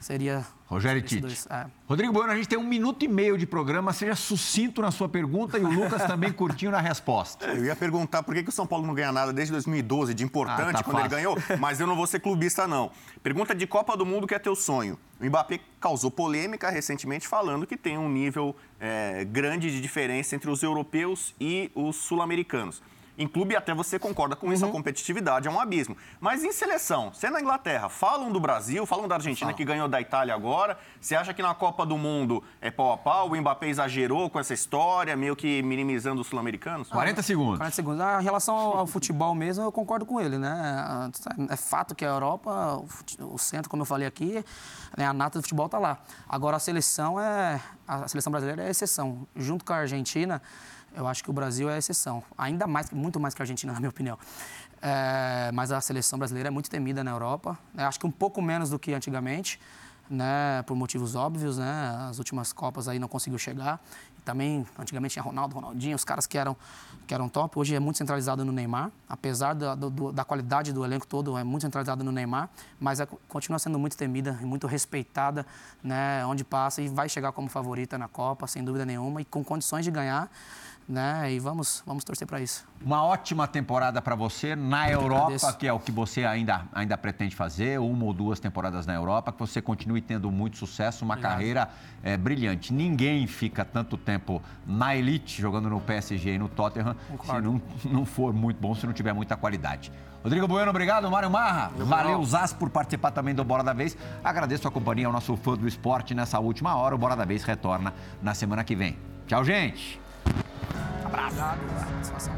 seria Rogério Tite. dois, é. Rodrigo Bueno, a gente tem um minuto e meio de programa. Seja sucinto na sua pergunta e o Lucas também curtinho na resposta. Eu ia perguntar por que, que o São Paulo não ganha nada desde 2012 de importante Ah, tá quando ele fácil. ganhou, mas eu não vou ser clubista, não. Pergunta de Copa do Mundo que é teu sonho. O Mbappé causou polêmica recentemente falando que tem um nível é, grande de diferença entre os europeus e os sul-americanos. Em clube, até você concorda com isso, a competitividade é um abismo. Mas em seleção, você é na Inglaterra, falam do Brasil, falam da Argentina que ganhou da Itália agora. Você acha que na Copa do Mundo é pau a pau? O Mbappé exagerou com essa história, meio que minimizando os sul-americanos? 40 segundos. 40 segundos. Ah, Em relação ao, futebol mesmo, eu concordo com ele, né? É fato que a Europa, o centro, como eu falei aqui, né, a nata do futebol está lá. Agora a seleção é a seleção brasileira é a exceção. Junto com a Argentina, eu acho que o Brasil é a exceção. Ainda mais, muito mais que a Argentina, na minha opinião. É, mas a seleção brasileira é muito temida na Europa. né? Acho que um pouco menos do que antigamente, né? Por motivos óbvios, né? As últimas Copas aí não conseguiu chegar. E também, antigamente tinha Ronaldo, Ronaldinho, os caras que eram, que eram top. Hoje é muito centralizado no Neymar. Apesar da, do- da qualidade do elenco todo, é muito centralizado no Neymar. Mas é- continua sendo muito temida e muito respeitada, né? Onde passa e vai chegar como favorita na Copa, sem dúvida nenhuma. E com condições de ganhar, né? E vamos, vamos torcer para isso. Uma ótima temporada para você na Europa, Agradeço. que é o que você ainda, ainda pretende fazer, uma ou duas temporadas na Europa, que você continue tendo muito sucesso, uma carreira é, brilhante. Ninguém fica tanto tempo na elite, jogando no PSG e no Tottenham, se não, não for muito bom, se não tiver muita qualidade. Rodrigo Bueno, obrigado. Mário Marra, valeu, Zaz, por participar também do Bora da Vez. Agradeço a companhia ao nosso fã do esporte nessa última hora. O Bora da Vez retorna na semana que vem. Tchau, gente! Obrigado. Satisfação.